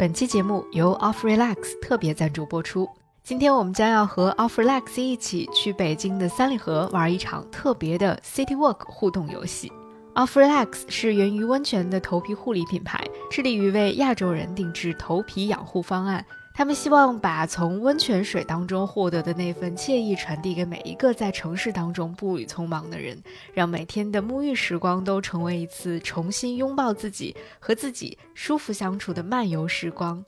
本期节目由 Off Relax 特别赞助播出。今天我们将要和 Off Relax 一起去北京的三里河玩一场特别的 City Walk 互动游戏。Off Relax 是源于温泉的头皮护理品牌，致力于为亚洲人定制头皮养护方案。他们希望把从温泉水当中获得的那份惬意传递给每一个在城市当中步履匆忙的人，让每天的沐浴时光都成为一次重新拥抱自己和自己舒服相处的漫游时光。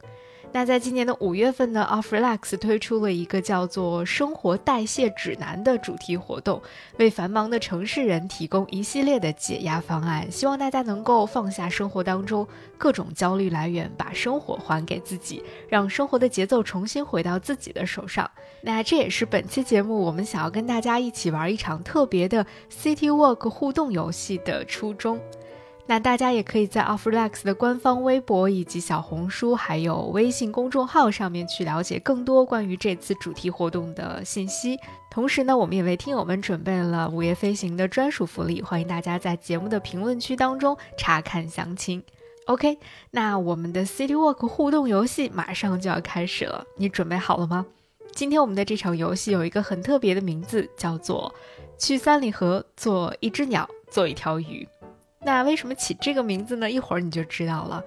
那在今年的五月份呢，Off Relax 推出了一个叫做“生活代谢指南”的主题活动，为繁忙的城市人提供一系列的解压方案，希望大家能够放下生活当中各种焦虑来源，把生活还给自己，让生活的节奏重新回到自己的手上。那这也是本期节目我们想要跟大家一起玩一场特别的 City Walk 互动游戏的初衷。那大家也可以在 Off Relax 的官方微博以及小红书，还有微信公众号上面去了解更多关于这次主题活动的信息。同时呢，我们也为听友们准备了午夜飞行的专属福利，欢迎大家在节目的评论区当中查看详情。OK，那我们的 City Walk 互动游戏马上就要开始了，你准备好了吗？今天我们的这场游戏有一个很特别的名字，叫做“去三里河做一只鸟，做一条鱼”。那为什么起这个名字呢？一会儿你就知道了。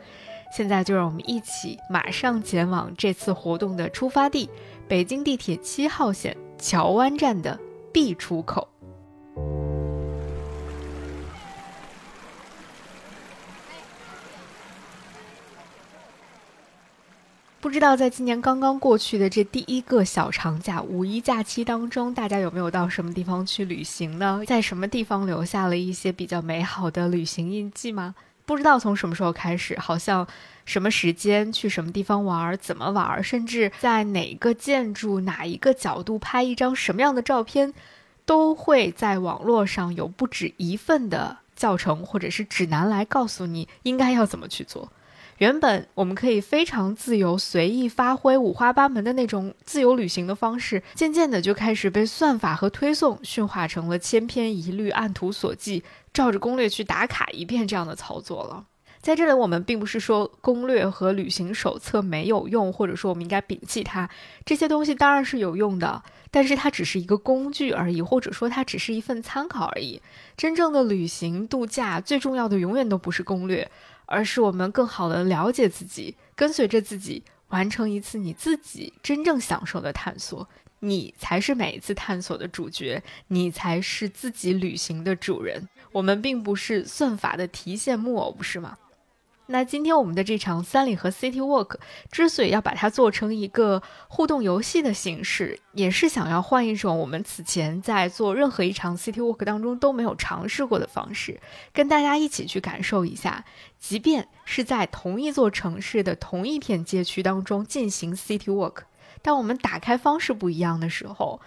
现在就让我们一起马上前往这次活动的出发地——北京地铁七号线桥湾站的 B 出口。不知道在今年刚刚过去的这第一个小长假五一假期当中，大家有没有到什么地方去旅行呢？在什么地方留下了一些比较美好的旅行印记吗？不知道从什么时候开始，好像什么时间去什么地方玩，怎么玩，甚至在哪个建筑哪一个角度拍一张什么样的照片，都会在网络上有不止一份的教程或者是指南来告诉你应该要怎么去做。原本我们可以非常自由、随意发挥、五花八门的那种自由旅行的方式，渐渐的就开始被算法和推送驯化成了千篇一律、按图索骥、照着攻略去打卡一遍这样的操作了。在这里，我们并不是说攻略和旅行手册没有用，或者说我们应该摒弃它。这些东西当然是有用的，但是它只是一个工具而已，或者说它只是一份参考而已。真正的旅行度假最重要的永远都不是攻略。而是我们更好的了解自己，跟随着自己，完成一次你自己真正享受的探索。你才是每一次探索的主角，你才是自己旅行的主人。我们并不是算法的提线木偶，不是吗？那今天我们的这场三里河 City Walk 之所以要把它做成一个互动游戏的形式，也是想要换一种我们此前在做任何一场 City Walk 当中都没有尝试过的方式，跟大家一起去感受一下，即便是在同一座城市的同一片街区当中进行 City Walk，当我们打开方式不一样的时候，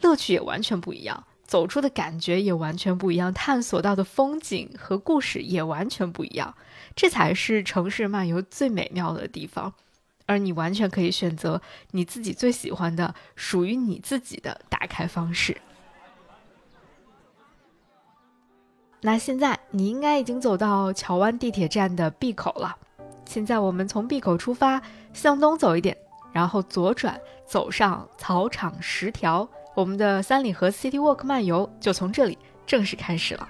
乐趣也完全不一样，走出的感觉也完全不一样，探索到的风景和故事也完全不一样。这才是城市漫游最美妙的地方，而你完全可以选择你自己最喜欢的、属于你自己的打开方式。那现在你应该已经走到桥湾地铁站的 B 口了。现在我们从 B 口出发，向东走一点，然后左转，走上草场十条，我们的三里河 City Walk 漫游就从这里正式开始了。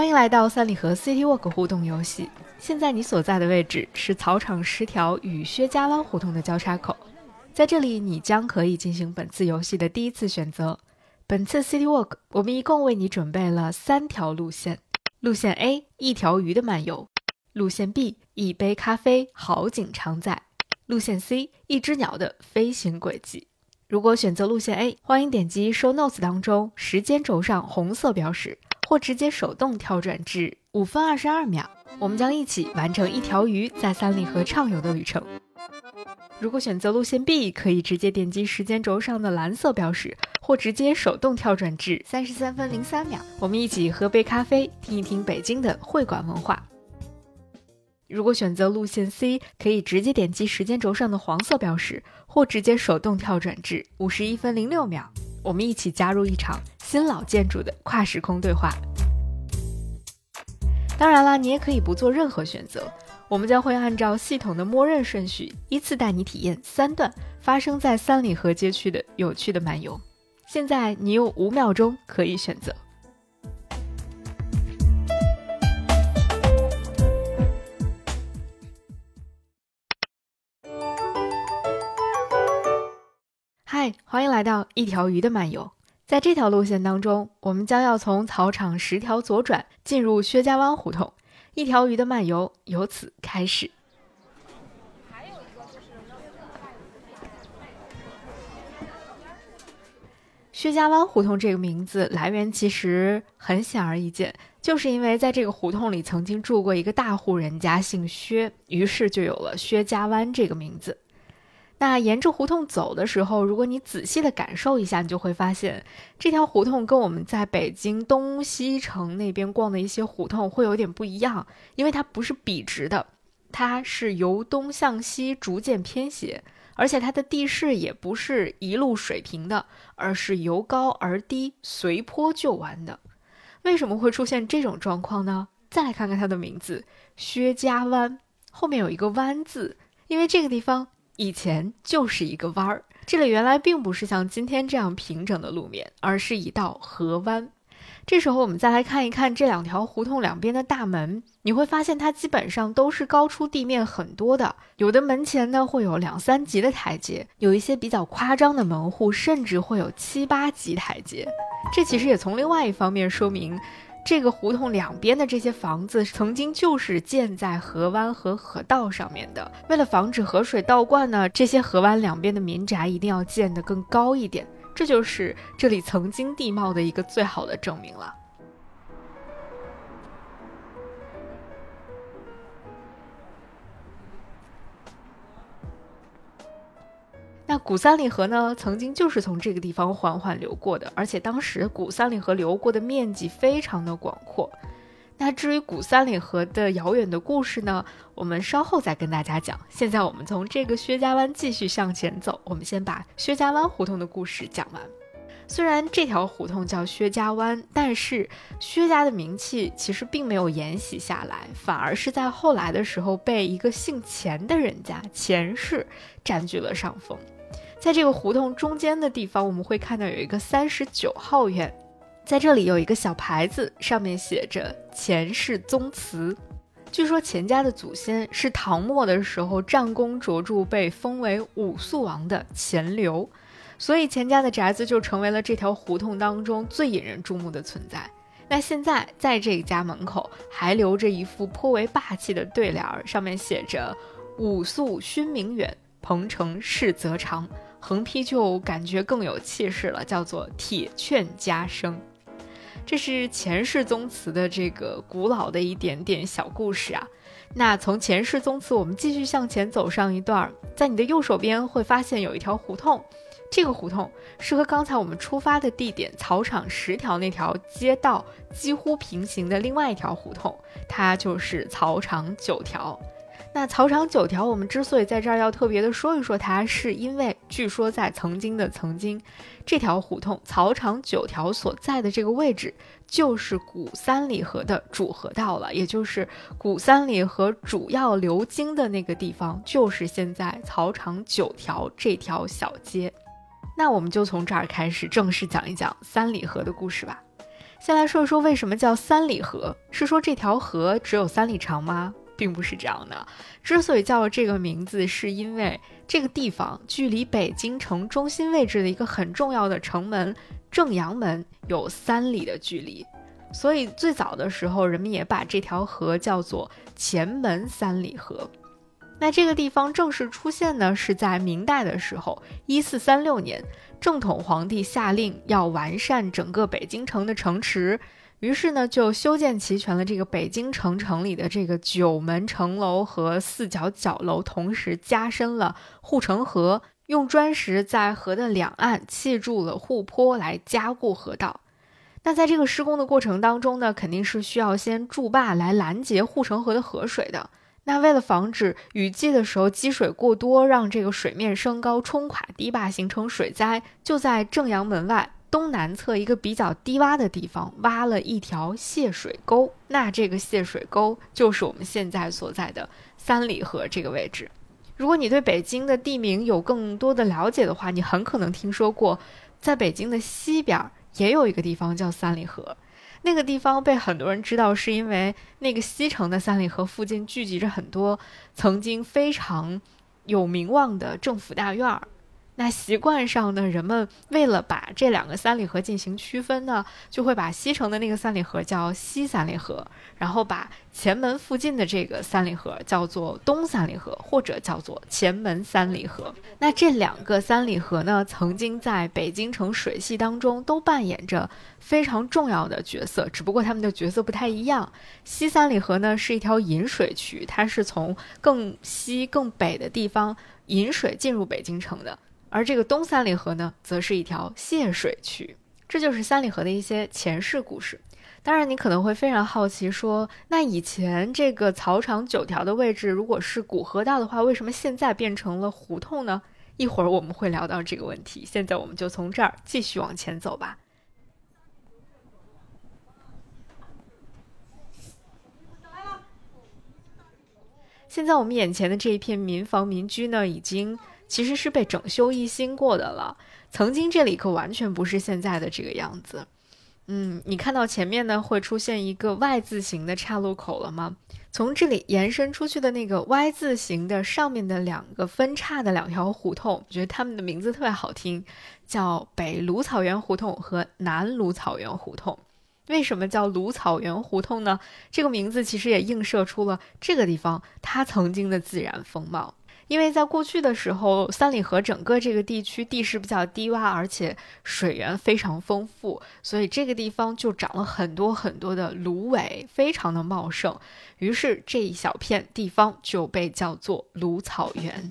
欢迎来到三里河 City Walk 互动游戏。现在你所在的位置是草场十条与薛家湾胡同的交叉口，在这里你将可以进行本次游戏的第一次选择。本次 City Walk 我们一共为你准备了三条路线：路线 A 一条鱼的漫游；路线 B 一杯咖啡好景常在；路线 C 一只鸟的飞行轨迹。如果选择路线 A，欢迎点击 Show Notes 当中时间轴上红色标识。或直接手动跳转至五分二十二秒，我们将一起完成一条鱼在三里河畅游的旅程。如果选择路线 B，可以直接点击时间轴上的蓝色标识，或直接手动跳转至三十三分零三秒，我们一起喝杯咖啡，听一听北京的会馆文化。如果选择路线 C，可以直接点击时间轴上的黄色标识，或直接手动跳转至五十一分零六秒。我们一起加入一场新老建筑的跨时空对话。当然啦，你也可以不做任何选择，我们将会按照系统的默认顺序，依次带你体验三段发生在三里河街区的有趣的漫游。现在你有五秒钟可以选择。欢迎来到一条鱼的漫游。在这条路线当中，我们将要从草场十条左转，进入薛家湾胡同。一条鱼的漫游由此开始。薛家湾胡同这个名字来源其实很显而易见，就是因为在这个胡同里曾经住过一个大户人家，姓薛，于是就有了薛家湾这个名字。那沿着胡同走的时候，如果你仔细的感受一下，你就会发现这条胡同跟我们在北京东西城那边逛的一些胡同会有点不一样，因为它不是笔直的，它是由东向西逐渐偏斜，而且它的地势也不是一路水平的，而是由高而低，随坡就弯的。为什么会出现这种状况呢？再来看看它的名字——薛家湾，后面有一个“湾”字，因为这个地方。以前就是一个弯儿，这里原来并不是像今天这样平整的路面，而是一道河湾。这时候我们再来看一看这两条胡同两边的大门，你会发现它基本上都是高出地面很多的，有的门前呢会有两三级的台阶，有一些比较夸张的门户甚至会有七八级台阶。这其实也从另外一方面说明。这个胡同两边的这些房子，曾经就是建在河湾和河道上面的。为了防止河水倒灌呢，这些河湾两边的民宅一定要建得更高一点。这就是这里曾经地貌的一个最好的证明了。那古三里河呢，曾经就是从这个地方缓缓流过的，而且当时古三里河流过的面积非常的广阔。那至于古三里河的遥远的故事呢，我们稍后再跟大家讲。现在我们从这个薛家湾继续向前走，我们先把薛家湾胡同的故事讲完。虽然这条胡同叫薛家湾，但是薛家的名气其实并没有沿袭下来，反而是在后来的时候被一个姓钱的人家钱氏占据了上风。在这个胡同中间的地方，我们会看到有一个三十九号院，在这里有一个小牌子，上面写着“钱氏宗祠”。据说钱家的祖先是唐末的时候战功卓著，被封为武肃王的钱镠，所以钱家的宅子就成为了这条胡同当中最引人注目的存在。那现在在这家门口还留着一副颇为霸气的对联，上面写着“武肃勋名远，鹏程世泽长”。横批就感觉更有气势了，叫做“铁券加生”。这是钱氏宗祠的这个古老的一点点小故事啊。那从前世宗祠，我们继续向前走上一段，在你的右手边会发现有一条胡同，这个胡同是和刚才我们出发的地点草场十条那条街道几乎平行的另外一条胡同，它就是草场九条。那草场九条，我们之所以在这儿要特别的说一说它，是因为据说在曾经的曾经，这条胡同草场九条所在的这个位置，就是古三里河的主河道了，也就是古三里河主要流经的那个地方，就是现在草场九条这条小街。那我们就从这儿开始正式讲一讲三里河的故事吧。先来说一说为什么叫三里河，是说这条河只有三里长吗？并不是这样的，之所以叫这个名字，是因为这个地方距离北京城中心位置的一个很重要的城门正阳门有三里的距离，所以最早的时候，人们也把这条河叫做前门三里河。那这个地方正式出现呢，是在明代的时候，一四三六年，正统皇帝下令要完善整个北京城的城池。于是呢，就修建齐全了这个北京城城里的这个九门城楼和四角角楼，同时加深了护城河，用砖石在河的两岸砌筑了护坡来加固河道。那在这个施工的过程当中呢，肯定是需要先筑坝来拦截护城河的河水的。那为了防止雨季的时候积水过多，让这个水面升高冲垮堤坝，形成水灾，就在正阳门外。东南侧一个比较低洼的地方挖了一条泄水沟，那这个泄水沟就是我们现在所在的三里河这个位置。如果你对北京的地名有更多的了解的话，你很可能听说过，在北京的西边也有一个地方叫三里河。那个地方被很多人知道，是因为那个西城的三里河附近聚集着很多曾经非常有名望的政府大院儿。那习惯上呢，人们为了把这两个三里河进行区分呢，就会把西城的那个三里河叫西三里河，然后把前门附近的这个三里河叫做东三里河，或者叫做前门三里河。那这两个三里河呢，曾经在北京城水系当中都扮演着非常重要的角色，只不过他们的角色不太一样。西三里河呢是一条引水渠，它是从更西更北的地方引水进入北京城的。而这个东三里河呢，则是一条泄水渠，这就是三里河的一些前世故事。当然，你可能会非常好奇，说那以前这个草场九条的位置，如果是古河道的话，为什么现在变成了胡同呢？一会儿我们会聊到这个问题。现在我们就从这儿继续往前走吧。现在我们眼前的这一片民房民居呢，已经。其实是被整修一新过的了，曾经这里可完全不是现在的这个样子。嗯，你看到前面呢会出现一个 Y 字形的岔路口了吗？从这里延伸出去的那个 Y 字形的上面的两个分叉的两条胡同，我觉得它们的名字特别好听，叫北芦草原胡同和南芦草原胡同。为什么叫芦草原胡同呢？这个名字其实也映射出了这个地方它曾经的自然风貌。因为在过去的时候，三里河整个这个地区地势比较低洼，而且水源非常丰富，所以这个地方就长了很多很多的芦苇，非常的茂盛。于是这一小片地方就被叫做芦草原。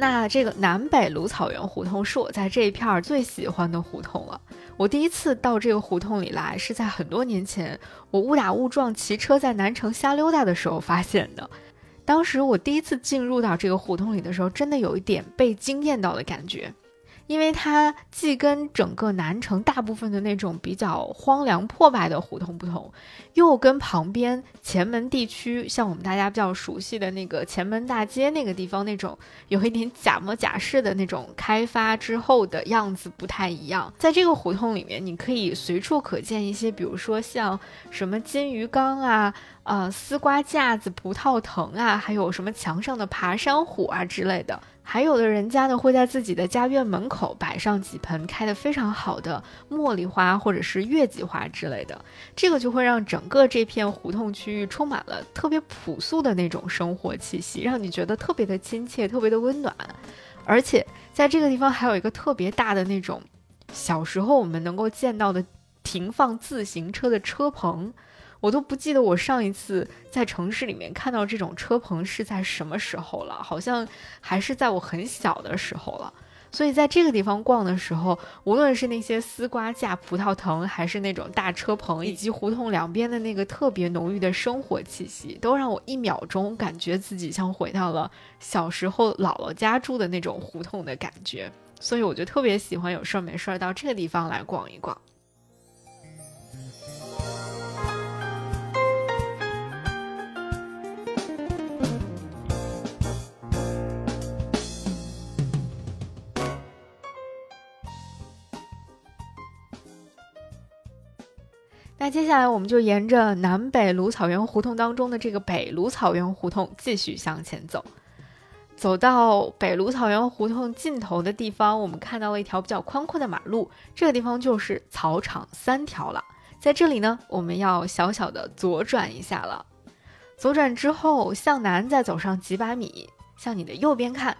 那这个南北芦草原胡同是我在这一片儿最喜欢的胡同了。我第一次到这个胡同里来，是在很多年前，我误打误撞骑车在南城瞎溜达的时候发现的。当时我第一次进入到这个胡同里的时候，真的有一点被惊艳到的感觉。因为它既跟整个南城大部分的那种比较荒凉破败的胡同不同，又跟旁边前门地区，像我们大家比较熟悉的那个前门大街那个地方那种有一点假模假式的那种开发之后的样子不太一样。在这个胡同里面，你可以随处可见一些，比如说像什么金鱼缸啊、呃丝瓜架子、葡萄藤啊，还有什么墙上的爬山虎啊之类的。还有的人家呢，会在自己的家院门口摆上几盆开得非常好的茉莉花或者是月季花之类的，这个就会让整个这片胡同区域充满了特别朴素的那种生活气息，让你觉得特别的亲切，特别的温暖。而且在这个地方还有一个特别大的那种小时候我们能够见到的停放自行车的车棚。我都不记得我上一次在城市里面看到这种车棚是在什么时候了，好像还是在我很小的时候了。所以在这个地方逛的时候，无论是那些丝瓜架、葡萄藤，还是那种大车棚，以及胡同两边的那个特别浓郁的生活气息，都让我一秒钟感觉自己像回到了小时候姥姥家住的那种胡同的感觉。所以我就特别喜欢有事儿没事儿到这个地方来逛一逛。那接下来我们就沿着南北芦草原胡同当中的这个北芦草原胡同继续向前走，走到北芦草原胡同尽头的地方，我们看到了一条比较宽阔的马路，这个地方就是草场三条了。在这里呢，我们要小小的左转一下了。左转之后向南再走上几百米，向你的右边看，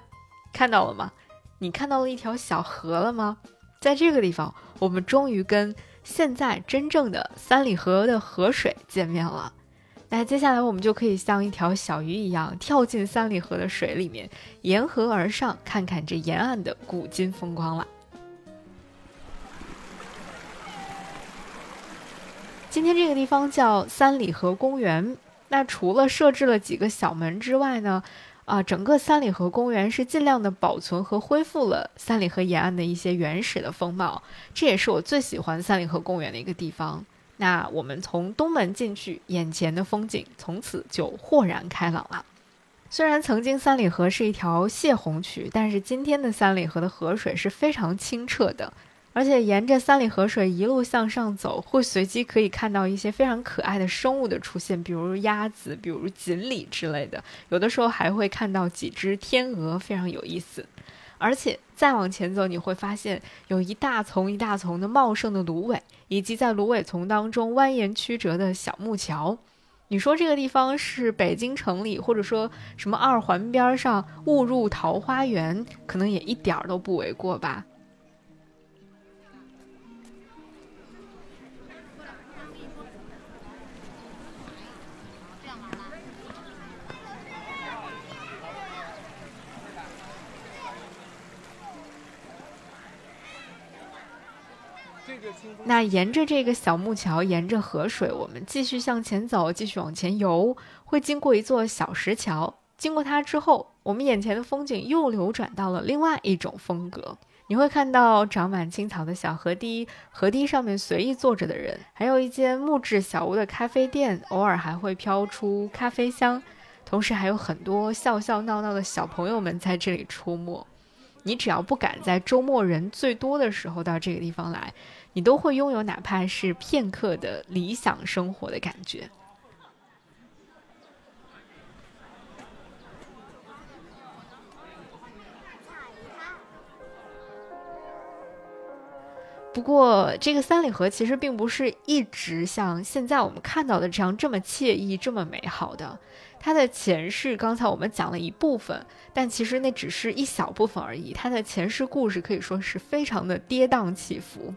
看到了吗？你看到了一条小河了吗？在这个地方，我们终于跟。现在真正的三里河的河水见面了，那接下来我们就可以像一条小鱼一样跳进三里河的水里面，沿河而上，看看这沿岸的古今风光了。今天这个地方叫三里河公园，那除了设置了几个小门之外呢，啊，整个三里河公园是尽量的保存和恢复了三里河沿岸的一些原始的风貌，这也是我最喜欢三里河公园的一个地方。那我们从东门进去，眼前的风景从此就豁然开朗了。虽然曾经三里河是一条泄洪渠，但是今天的三里河的河水是非常清澈的。而且沿着三里河水一路向上走，会随机可以看到一些非常可爱的生物的出现，比如鸭子，比如锦鲤之类的。有的时候还会看到几只天鹅，非常有意思。而且再往前走，你会发现有一大丛一大丛的茂盛的芦苇，以及在芦苇丛当中蜿蜒曲折的小木桥。你说这个地方是北京城里，或者说什么二环边上误入桃花源，可能也一点儿都不为过吧。那沿着这个小木桥，沿着河水，我们继续向前走，继续往前游，会经过一座小石桥。经过它之后，我们眼前的风景又流转到了另外一种风格。你会看到长满青草的小河堤，河堤上面随意坐着的人，还有一间木质小屋的咖啡店，偶尔还会飘出咖啡香。同时，还有很多笑笑闹闹的小朋友们在这里出没。你只要不敢在周末人最多的时候到这个地方来。你都会拥有哪怕是片刻的理想生活的感觉。不过，这个三里河其实并不是一直像现在我们看到的这样这么惬意、这么美好的。它的前世，刚才我们讲了一部分，但其实那只是一小部分而已。它的前世故事可以说是非常的跌宕起伏。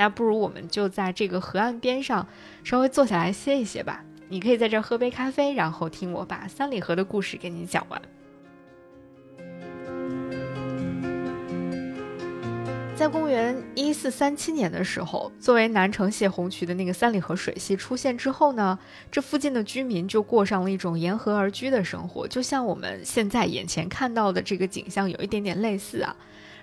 那不如我们就在这个河岸边上稍微坐下来歇一歇吧。你可以在这儿喝杯咖啡，然后听我把三里河的故事给你讲完。在公元一四三七年的时候，作为南城泄洪渠的那个三里河水系出现之后呢，这附近的居民就过上了一种沿河而居的生活，就像我们现在眼前看到的这个景象有一点点类似啊。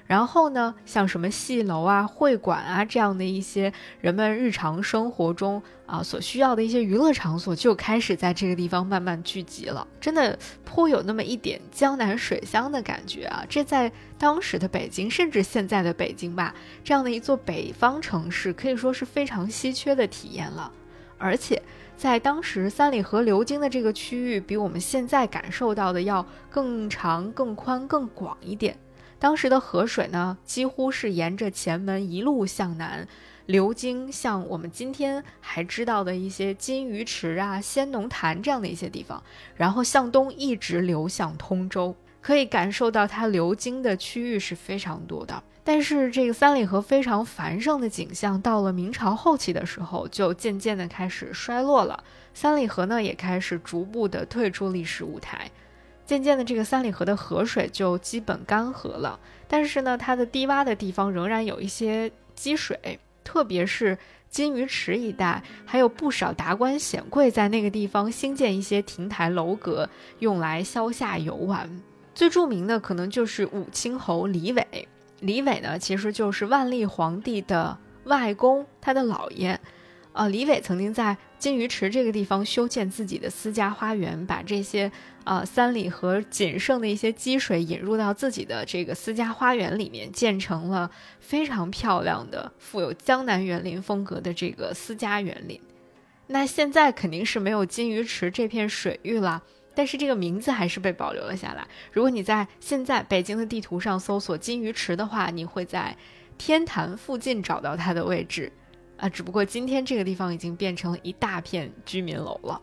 然后呢，像什么戏楼啊、会馆啊这样的一些人们日常生活中啊所需要的一些娱乐场所，就开始在这个地方慢慢聚集了。真的颇有那么一点江南水乡的感觉啊！这在当时的北京，甚至现在的北京吧，这样的一座北方城市，可以说是非常稀缺的体验了。而且在当时，三里河流经的这个区域，比我们现在感受到的要更长、更宽、更广一点。当时的河水呢，几乎是沿着前门一路向南流经，像我们今天还知道的一些金鱼池啊、仙农潭这样的一些地方，然后向东一直流向通州，可以感受到它流经的区域是非常多的。但是这个三里河非常繁盛的景象，到了明朝后期的时候，就渐渐的开始衰落了。三里河呢，也开始逐步的退出历史舞台。渐渐的，这个三里河的河水就基本干涸了，但是呢，它的低洼的地方仍然有一些积水，特别是金鱼池一带，还有不少达官显贵在那个地方兴建一些亭台楼阁，用来消夏游玩。最著名的可能就是武清侯李伟，李伟呢，其实就是万历皇帝的外公，他的姥爷。啊，李伟曾经在金鱼池这个地方修建自己的私家花园，把这些啊三里河仅剩的一些积水引入到自己的这个私家花园里面，建成了非常漂亮的、富有江南园林风格的这个私家园林。那现在肯定是没有金鱼池这片水域了，但是这个名字还是被保留了下来。如果你在现在北京的地图上搜索金鱼池的话，你会在天坛附近找到它的位置。啊，只不过今天这个地方已经变成了一大片居民楼了。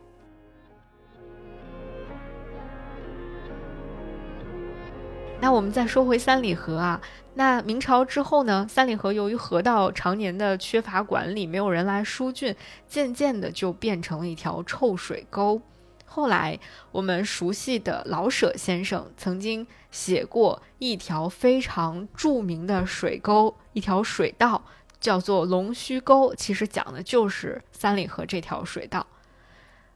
那我们再说回三里河啊，那明朝之后呢，三里河由于河道常年的缺乏管理，没有人来疏浚，渐渐的就变成了一条臭水沟。后来我们熟悉的老舍先生曾经写过一条非常著名的水沟，一条水道。叫做龙须沟，其实讲的就是三里河这条水道。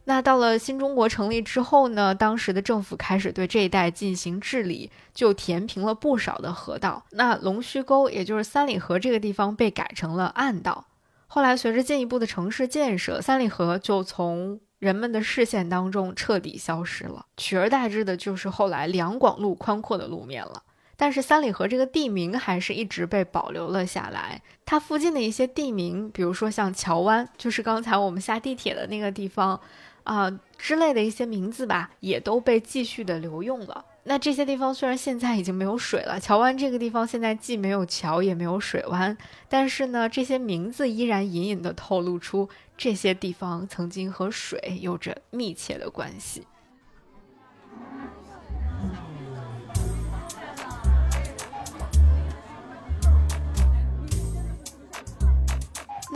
那到了新中国成立之后呢，当时的政府开始对这一带进行治理，就填平了不少的河道。那龙须沟，也就是三里河这个地方，被改成了暗道。后来随着进一步的城市建设，三里河就从人们的视线当中彻底消失了，取而代之的就是后来两广路宽阔的路面了。但是三里河这个地名还是一直被保留了下来。它附近的一些地名，比如说像桥湾，就是刚才我们下地铁的那个地方。啊之类的一些名字吧，也都被继续的留用了。那这些地方虽然现在已经没有水了，桥湾这个地方现在既没有桥也没有水湾，但是呢，这些名字依然隐隐的透露出这些地方曾经和水有着密切的关系。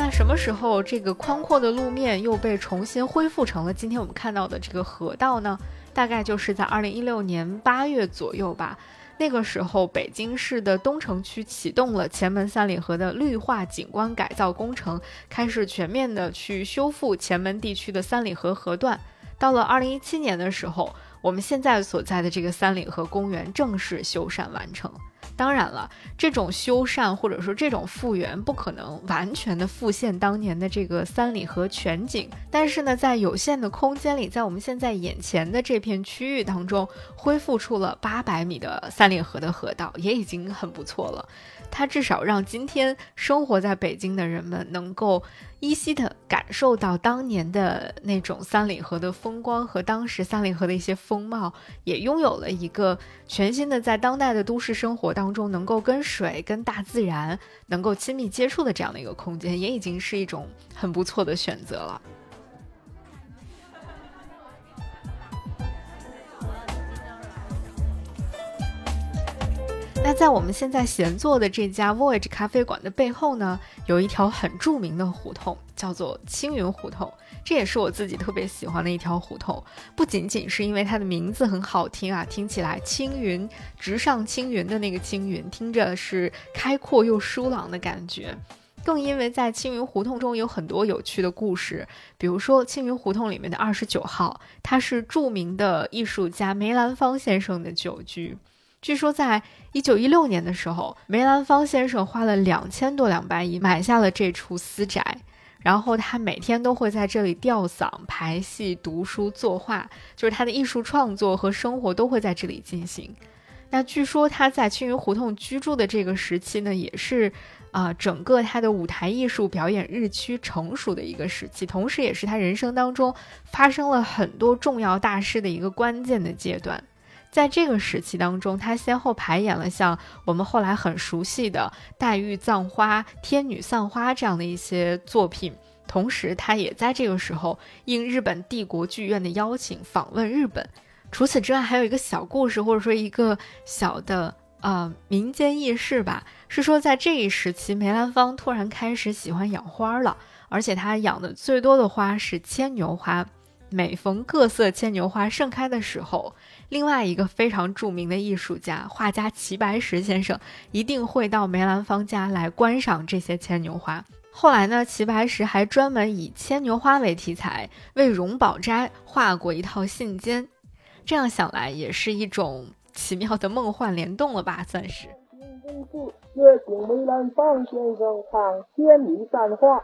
那什么时候这个宽阔的路面又被重新恢复成了今天我们看到的这个河道呢？大概就是在二零一六年八月左右吧。那个时候，北京市的东城区启动了前门三里河的绿化景观改造工程，开始全面的去修复前门地区的三里河河段。到了二零一七年的时候，我们现在所在的这个三里河公园正式修缮完成。当然了，这种修缮或者说这种复原不可能完全的复现当年的这个三里河全景，但是呢，在有限的空间里，在我们现在眼前的这片区域当中，恢复出了八百米的三里河的河道，也已经很不错了。它至少让今天生活在北京的人们能够依稀的感受到当年的那种三里河的风光和当时三里河的一些风貌，也拥有了一个全新的在当代的都市生活当中能够跟水、跟大自然能够亲密接触的这样的一个空间，也已经是一种很不错的选择了。在我们现在闲坐的这家 Voyage 咖啡馆的背后呢，有一条很著名的胡同，叫做青云胡同。这也是我自己特别喜欢的一条胡同，不仅仅是因为它的名字很好听啊，听起来青云直上青云的那个青云，听着是开阔又舒朗的感觉，更因为在青云胡同中有很多有趣的故事。比如说青云胡同里面的二十九号，它是著名的艺术家梅兰芳先生的旧居。据说，在一九一六年的时候，梅兰芳先生花了两千多两白银买下了这处私宅，然后他每天都会在这里吊嗓、排戏、读书、作画，就是他的艺术创作和生活都会在这里进行。那据说他在青云胡同居住的这个时期呢，也是啊，整个他的舞台艺术表演日趋成熟的一个时期，同时也是他人生当中发生了很多重要大事的一个关键的阶段。在这个时期当中，他先后排演了像我们后来很熟悉的《黛玉葬花》《天女散花》这样的一些作品，同时他也在这个时候应日本帝国剧院的邀请访问日本。除此之外，还有一个小故事，或者说一个小的呃民间轶事吧，是说在这一时期，梅兰芳突然开始喜欢养花了，而且他养的最多的花是牵牛花。每逢各色牵牛花盛开的时候，另外一个非常著名的艺术家画家齐白石先生一定会到梅兰芳家来观赏这些牵牛花。后来呢，齐白石还专门以牵牛花为题材为荣宝斋画过一套信笺。这样想来，也是一种奇妙的梦幻联动了吧？算是。梅兰芳先生唱天女散花。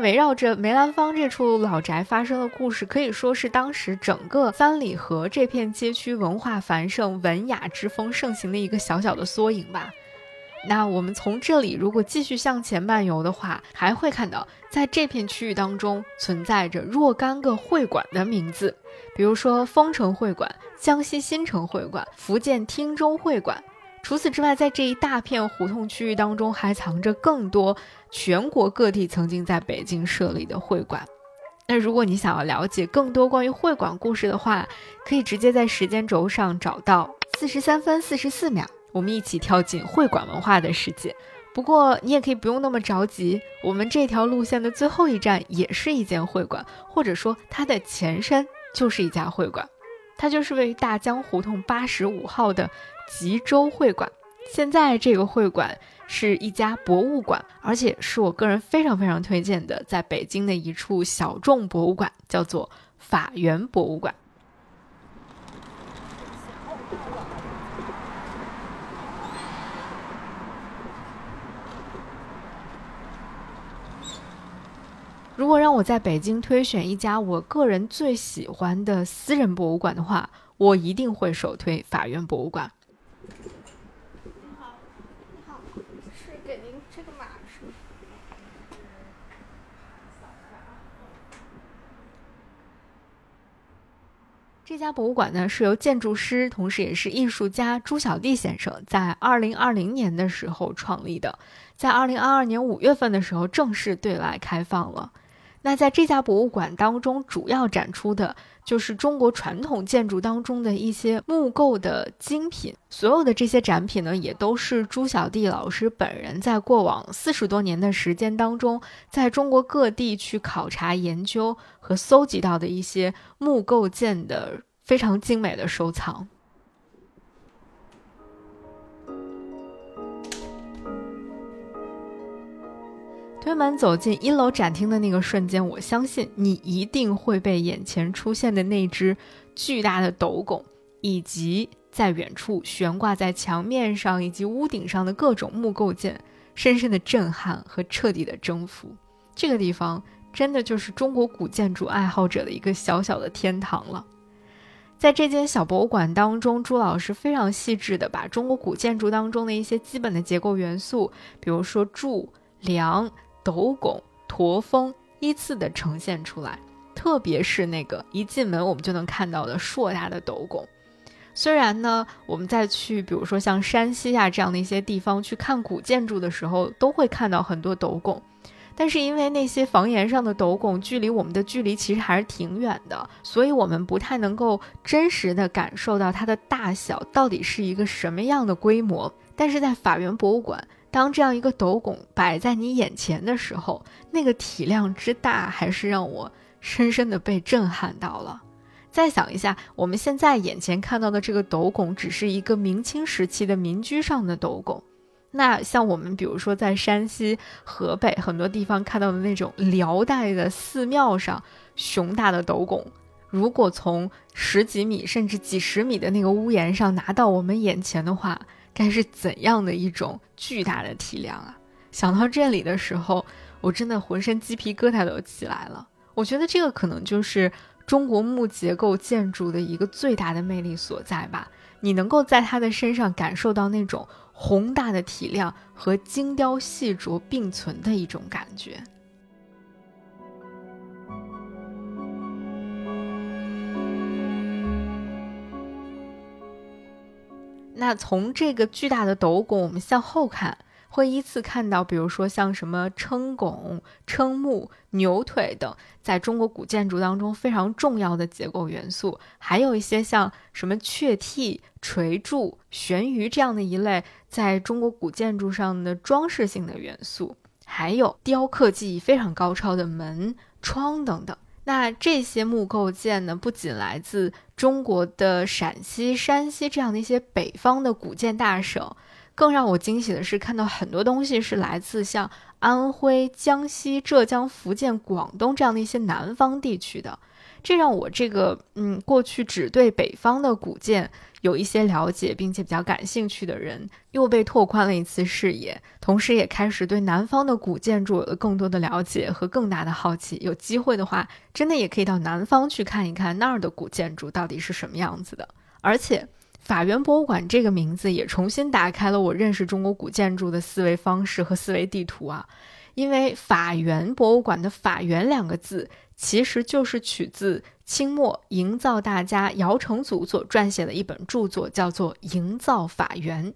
围绕着梅兰芳这处老宅发生的故事，可以说是当时整个三里河这片街区文化繁盛、文雅之风盛行的一个小小的缩影吧。那我们从这里如果继续向前漫游的话，还会看到在这片区域当中存在着若干个会馆的名字，比如说丰城会馆、江西新城会馆、福建汀州会馆。除此之外，在这一大片胡同区域当中，还藏着更多全国各地曾经在北京设立的会馆。那如果你想要了解更多关于会馆故事的话，可以直接在时间轴上找到四十三分四十四秒，我们一起跳进会馆文化的世界。不过你也可以不用那么着急，我们这条路线的最后一站也是一间会馆，或者说它的前身就是一家会馆，它就是位于大江胡同八十五号的吉州会馆。现在这个会馆是一家博物馆，而且是我个人非常非常推荐的，在北京的一处小众博物馆，叫做法源博物馆。如果让我在北京推选一家我个人最喜欢的私人博物馆的话，我一定会首推法源博物馆。您好，您好，是给您这个码是？这家博物馆呢，是由建筑师，同时也是艺术家朱小弟先生在二零二零年的时候创立的，在二零二二年五月份的时候正式对外开放了。那在这家博物馆当中，主要展出的就是中国传统建筑当中的一些木构的精品。所有的这些展品呢，也都是朱小弟老师本人在过往四十多年的时间当中，在中国各地去考察、研究和搜集到的一些木构件的非常精美的收藏。推门走进一楼展厅的那个瞬间，我相信你一定会被眼前出现的那只巨大的斗拱，以及在远处悬挂在墙面上以及屋顶上的各种木构件，深深的震撼和彻底的征服。这个地方真的就是中国古建筑爱好者的一个小小的天堂了。在这间小博物馆当中，朱老师非常细致的把中国古建筑当中的一些基本的结构元素，比如说柱、梁。斗拱、驼峰依次的呈现出来，特别是那个一进门我们就能看到的硕大的斗拱。虽然呢，我们再去比如说像山西呀这样的一些地方去看古建筑的时候，都会看到很多斗拱，但是因为那些房檐上的斗拱距离我们的距离其实还是挺远的，所以我们不太能够真实的感受到它的大小到底是一个什么样的规模。但是在法源博物馆。当这样一个斗拱摆在你眼前的时候，那个体量之大，还是让我深深的被震撼到了。再想一下，我们现在眼前看到的这个斗拱，只是一个明清时期的民居上的斗拱。那像我们比如说在山西、河北很多地方看到的那种辽代的寺庙上雄大的斗拱，如果从十几米甚至几十米的那个屋檐上拿到我们眼前的话，该是怎样的一种巨大的体量啊！想到这里的时候，我真的浑身鸡皮疙瘩都起来了。我觉得这个可能就是中国木结构建筑的一个最大的魅力所在吧。你能够在它的身上感受到那种宏大的体量和精雕细琢并存的一种感觉。那从这个巨大的斗拱，我们向后看，会依次看到，比如说像什么撑拱、撑木、牛腿等，在中国古建筑当中非常重要的结构元素，还有一些像什么雀替、垂柱、悬鱼这样的一类，在中国古建筑上的装饰性的元素，还有雕刻技艺非常高超的门窗等等。那这些木构件呢，不仅来自中国的陕西、山西这样的一些北方的古建大省，更让我惊喜的是，看到很多东西是来自像安徽、江西、浙江、福建、广东这样的一些南方地区的。这让我这个嗯，过去只对北方的古建有一些了解，并且比较感兴趣的人，又被拓宽了一次视野，同时也开始对南方的古建筑有了更多的了解和更大的好奇。有机会的话，真的也可以到南方去看一看那儿的古建筑到底是什么样子的。而且，法源博物馆这个名字也重新打开了我认识中国古建筑的思维方式和思维地图啊，因为法源博物馆的“法源”两个字。其实就是取自清末营造大家姚承祖所撰写的一本著作，叫做《营造法源》。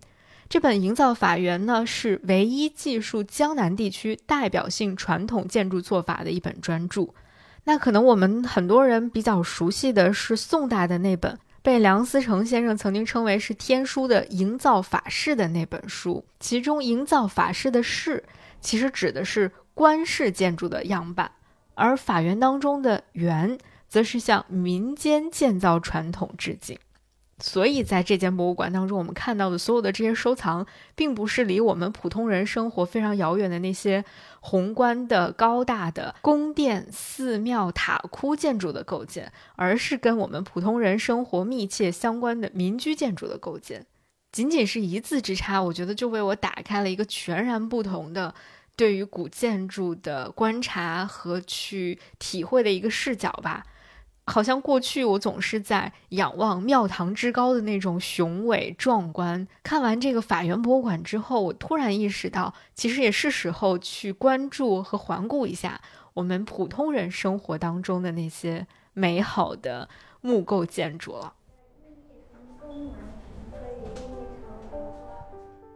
这本《营造法源》呢，是唯一记述江南地区代表性传统建筑做法的一本专著。那可能我们很多人比较熟悉的是宋代的那本《被梁思成先生曾经称为是天书的营造法式的那本书，其中营造法式的式其实指的是官式建筑的样板，而法源当中的园则是向民间建造传统致敬。所以，在这间博物馆当中，我们看到的所有的这些收藏，并不是离我们普通人生活非常遥远的那些宏观的、高大的宫殿、寺庙、塔窟建筑的构建，而是跟我们普通人生活密切相关的民居建筑的构建。仅仅是一字之差，我觉得就为我打开了一个全然不同的对于古建筑的观察和去体会的一个视角吧。好像过去我总是在仰望庙堂之高的那种雄伟壮观。看完这个法源博物馆之后，我突然意识到，其实也是时候去关注和环顾一下我们普通人生活当中的那些美好的木构建筑了。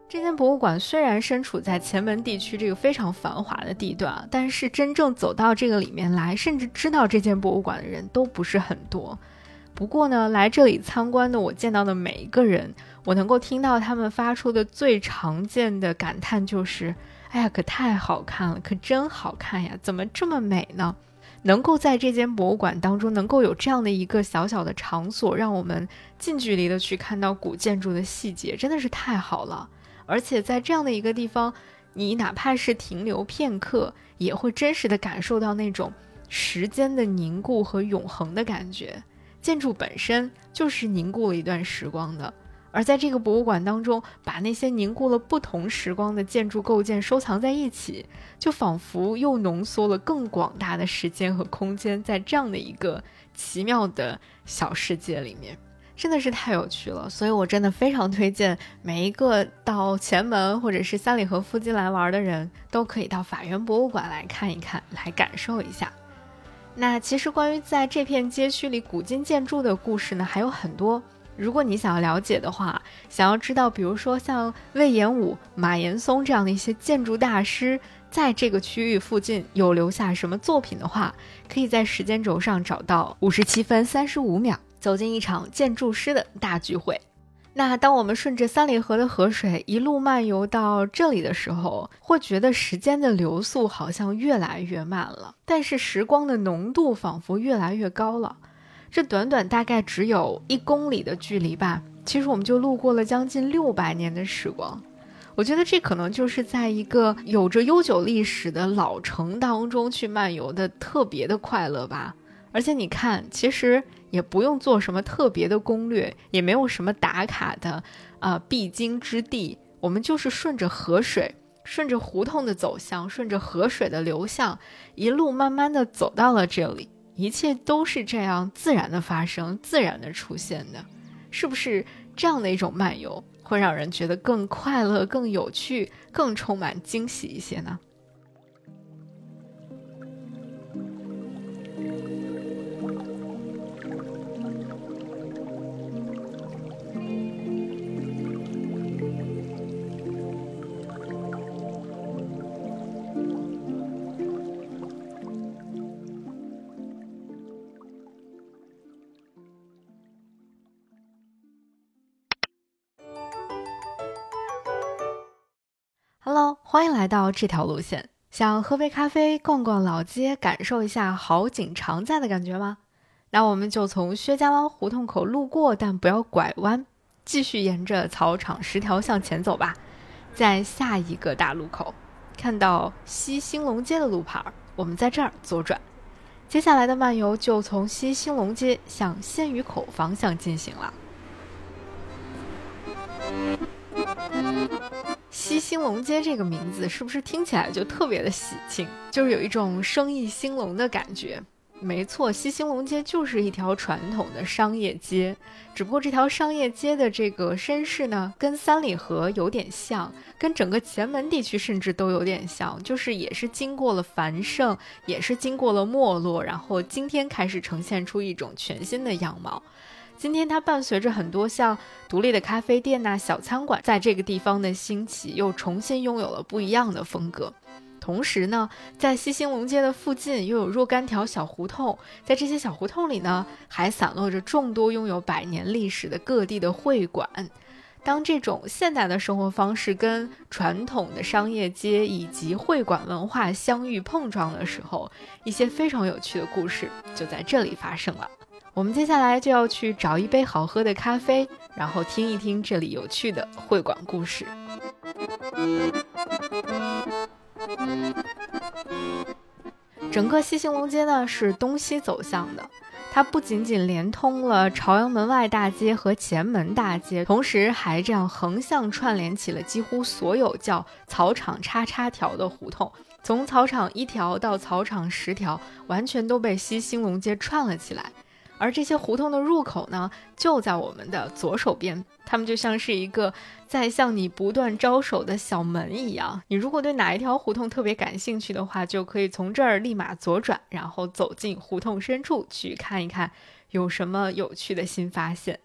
这间博物馆虽然身处在前门地区这个非常繁华的地段，但是真正走到这个里面来，甚至知道这间博物馆的人都不是很多。不过呢，来这里参观的我见到的每一个人，我能够听到他们发出的最常见的感叹就是：“哎呀，可太好看了，可真好看呀！怎么这么美呢？”能够在这间博物馆当中，能够有这样的一个小小的场所，让我们近距离的去看到古建筑的细节，真的是太好了。而且在这样的一个地方，你哪怕是停留片刻，也会真实的感受到那种时间的凝固和永恒的感觉。建筑本身就是凝固了一段时光的，而在这个博物馆当中，把那些凝固了不同时光的建筑构件收藏在一起，就仿佛又浓缩了更广大的时间和空间，在这样的一个奇妙的小世界里面。真的是太有趣了，所以我真的非常推荐每一个到前门或者是三里河附近来玩的人都可以到法源博物馆来看一看，来感受一下。那其实关于在这片街区里古今建筑的故事呢，还有很多。如果你想要了解的话，想要知道，比如说像魏延武、马岩松这样的一些建筑大师在这个区域附近有留下什么作品的话，可以在时间轴上找到五十七分三十五秒。走进一场建筑师的大聚会。那当我们顺着三里河的河水一路漫游到这里的时候，会觉得时间的流速好像越来越慢了，但是时光的浓度仿佛越来越高了。这短短大概只有一公里的距离吧，其实我们就路过了将近六百年的时光。我觉得这可能就是在一个有着悠久历史的老城当中去漫游的特别的快乐吧。而且你看，其实。也不用做什么特别的攻略，也没有什么打卡的啊必经之地。我们就是顺着河水，顺着胡同的走向，顺着河水的流向，一路慢慢的走到了这里。一切都是这样自然的发生，自然的出现的，是不是这样的一种漫游会让人觉得更快乐、更有趣、更充满惊喜一些呢欢迎来到这条路线。想喝杯咖啡、逛逛老街、感受一下好景常在的感觉吗？那我们就从薛家湾胡同口路过，但不要拐弯，继续沿着草场十条向前走吧。在下一个大路口，看到西兴隆街的路牌，我们在这儿左转。接下来的漫游就从西兴隆街向鲜鱼口方向进行了。西兴隆街这个名字是不是听起来就特别的喜庆，就是有一种生意兴隆的感觉？没错，西兴隆街就是一条传统的商业街，只不过这条商业街的这个身世呢，跟三里河有点像，跟整个前门地区甚至都有点像，就是也是经过了繁盛，也是经过了没落，然后今天开始呈现出一种全新的样貌。今天它伴随着很多像独立的咖啡店呐、小餐馆，在这个地方的兴起，又重新拥有了不一样的风格。同时呢，在西兴隆街的附近又有若干条小胡同，在这些小胡同里呢，还散落着众多拥有百年历史的各地的会馆。当这种现代的生活方式跟传统的商业街以及会馆文化相遇碰撞的时候，一些非常有趣的故事就在这里发生了。我们接下来就要去找一杯好喝的咖啡，然后听一听这里有趣的会馆故事。整个西兴隆街呢是东西走向的，它不仅仅连通了朝阳门外大街和前门大街，同时还这样横向串联起了几乎所有叫草场叉叉条的胡同，从草场一条到草场十条，完全都被西兴隆街串了起来。而这些胡同的入口呢，就在我们的左手边，它们就像是一个在向你不断招手的小门一样。你如果对哪一条胡同特别感兴趣的话，就可以从这儿立马左转，然后走进胡同深处去看一看有什么有趣的新发现。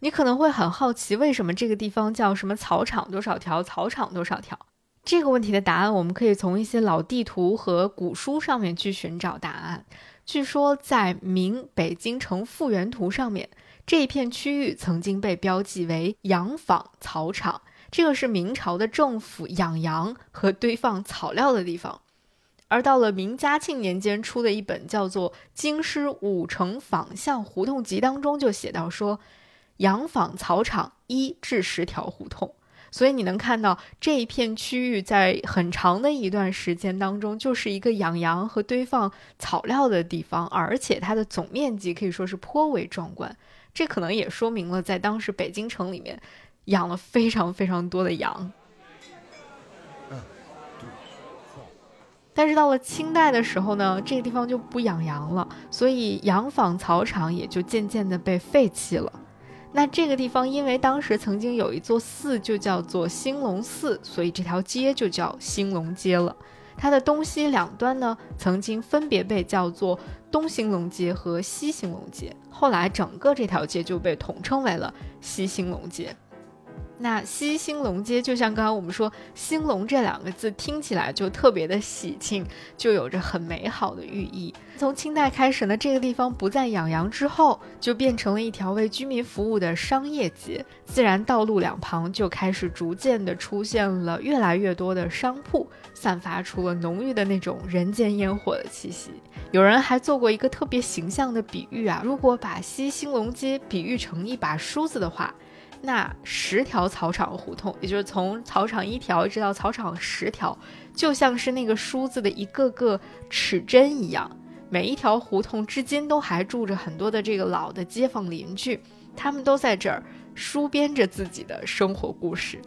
你可能会很好奇，为什么这个地方叫什么草场多少条，草场多少条？这个问题的答案，我们可以从一些老地图和古书上面去寻找答案。据说，在明北京城复原图上面，这一片区域曾经被标记为养坊草场，这个是明朝的政府养羊和堆放草料的地方。而到了明嘉庆年间出的一本叫做《京师五城坊巷胡同集》当中，就写到说，养坊草场一至十条胡同。所以你能看到这一片区域在很长的一段时间当中，就是一个养羊和堆放草料的地方，而且它的总面积可以说是颇为壮观。这可能也说明了在当时北京城里面养了非常非常多的羊。但是到了清代的时候呢，这个地方就不养羊了，所以羊坊草场也就渐渐的被废弃了。那这个地方，因为当时曾经有一座寺，就叫做兴隆寺，所以这条街就叫兴隆街了。它的东西两端呢，曾经分别被叫做东兴隆街和西兴隆街，后来整个这条街就被统称为了西兴隆街。那西兴隆街就像刚刚我们说“兴隆”这两个字，听起来就特别的喜庆，就有着很美好的寓意。从清代开始呢，这个地方不再养羊之后，就变成了一条为居民服务的商业街。自然道路两旁就开始逐渐的出现了越来越多的商铺，散发出了浓郁的那种人间烟火的气息。有人还做过一个特别形象的比喻啊，如果把西兴隆街比喻成一把梳子的话。那十条草场胡同，也就是从草场一条一直到草场十条，就像是那个梳子的一个个齿针一样。每一条胡同至今都还住着很多的这个老的街坊邻居，他们都在这儿梳编着自己的生活故事。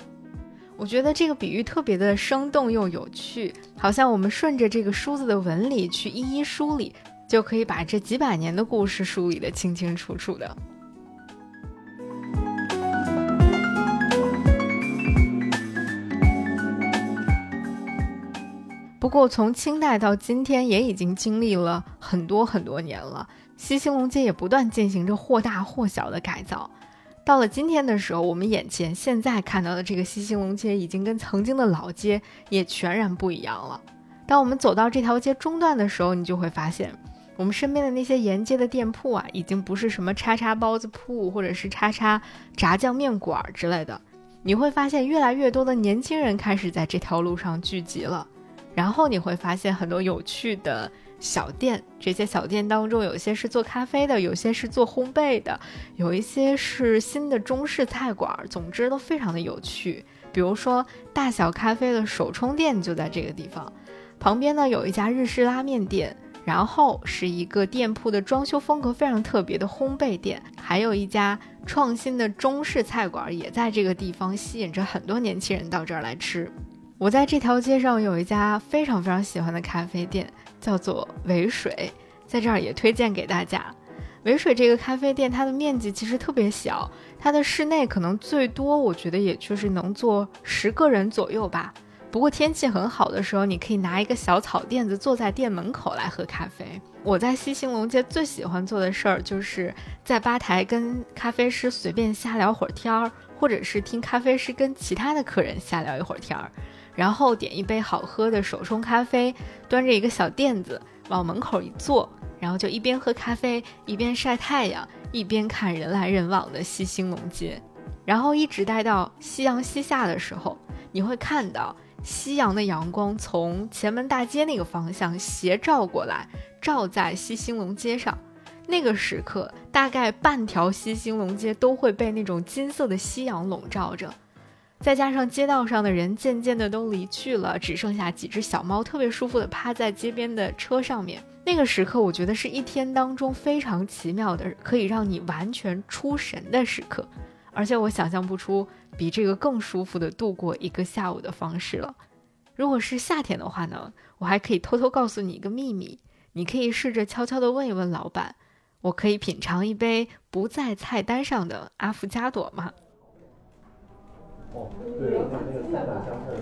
我觉得这个比喻特别的生动又有趣，好像我们顺着这个梳子的纹理去一一梳理，就可以把这几百年的故事梳理得清清楚楚的。不过，从清代到今天，也已经经历了很多很多年了。西兴隆街也不断进行着或大或小的改造。到了今天的时候，我们眼前现在看到的这个西兴隆街，已经跟曾经的老街也全然不一样了。当我们走到这条街中段的时候，你就会发现，我们身边的那些沿街的店铺啊，已经不是什么叉叉包子铺或者是叉叉炸酱面馆之类的。你会发现，越来越多的年轻人开始在这条路上聚集了。然后你会发现很多有趣的小店，这些小店当中，有些是做咖啡的，有些是做烘焙的，有一些是新的中式菜馆，总之都非常的有趣。比如说大小咖啡的手冲店就在这个地方，旁边呢有一家日式拉面店，然后是一个店铺的装修风格非常特别的烘焙店，还有一家创新的中式菜馆也在这个地方吸引着很多年轻人到这儿来吃。我在这条街上有一家非常非常喜欢的咖啡店，叫做维水，在这儿也推荐给大家。维水这个咖啡店，它的面积其实特别小，它的室内可能最多，我觉得也就是能坐十个人左右吧。不过天气很好的时候，你可以拿一个小草垫子坐在店门口来喝咖啡。我在西兴隆街最喜欢做的事儿，就是在吧台跟咖啡师随便瞎聊会儿天儿，或者是听咖啡师跟其他的客人瞎聊一会儿天儿。然后点一杯好喝的手冲咖啡，端着一个小垫子往门口一坐，然后就一边喝咖啡一边晒太阳，一边看人来人往的西兴隆街，然后一直待到夕阳西下的时候，你会看到夕阳的阳光从前门大街那个方向斜照过来，照在西兴隆街上。那个时刻，大概半条西兴隆街都会被那种金色的夕阳笼罩着。再加上街道上的人渐渐的都离去了，只剩下几只小猫特别舒服的趴在街边的车上面。那个时刻，我觉得是一天当中非常奇妙的，可以让你完全出神的时刻。而且我想象不出比这个更舒服的度过一个下午的方式了。如果是夏天的话呢，我还可以偷偷告诉你一个秘密，你可以试着悄悄地问一问老板，我可以品尝一杯不在菜单上的阿芙加朵吗？哦，对，你看那个菜板香菜的，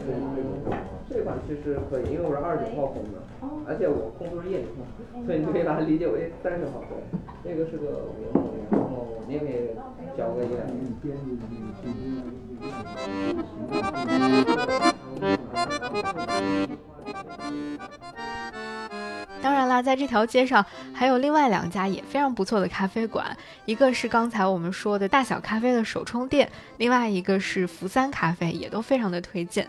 这款其实可以，因为我是二十九号空的，而且我空都是夜里空，所以你可以把它理解为三十号。对，那个是个五零然后你也可以交个一两。当然啦，在这条街上还有另外两家也非常不错的咖啡馆，一个是刚才我们说的大小咖啡的手冲店，另外一个是福三咖啡，也都非常的推荐。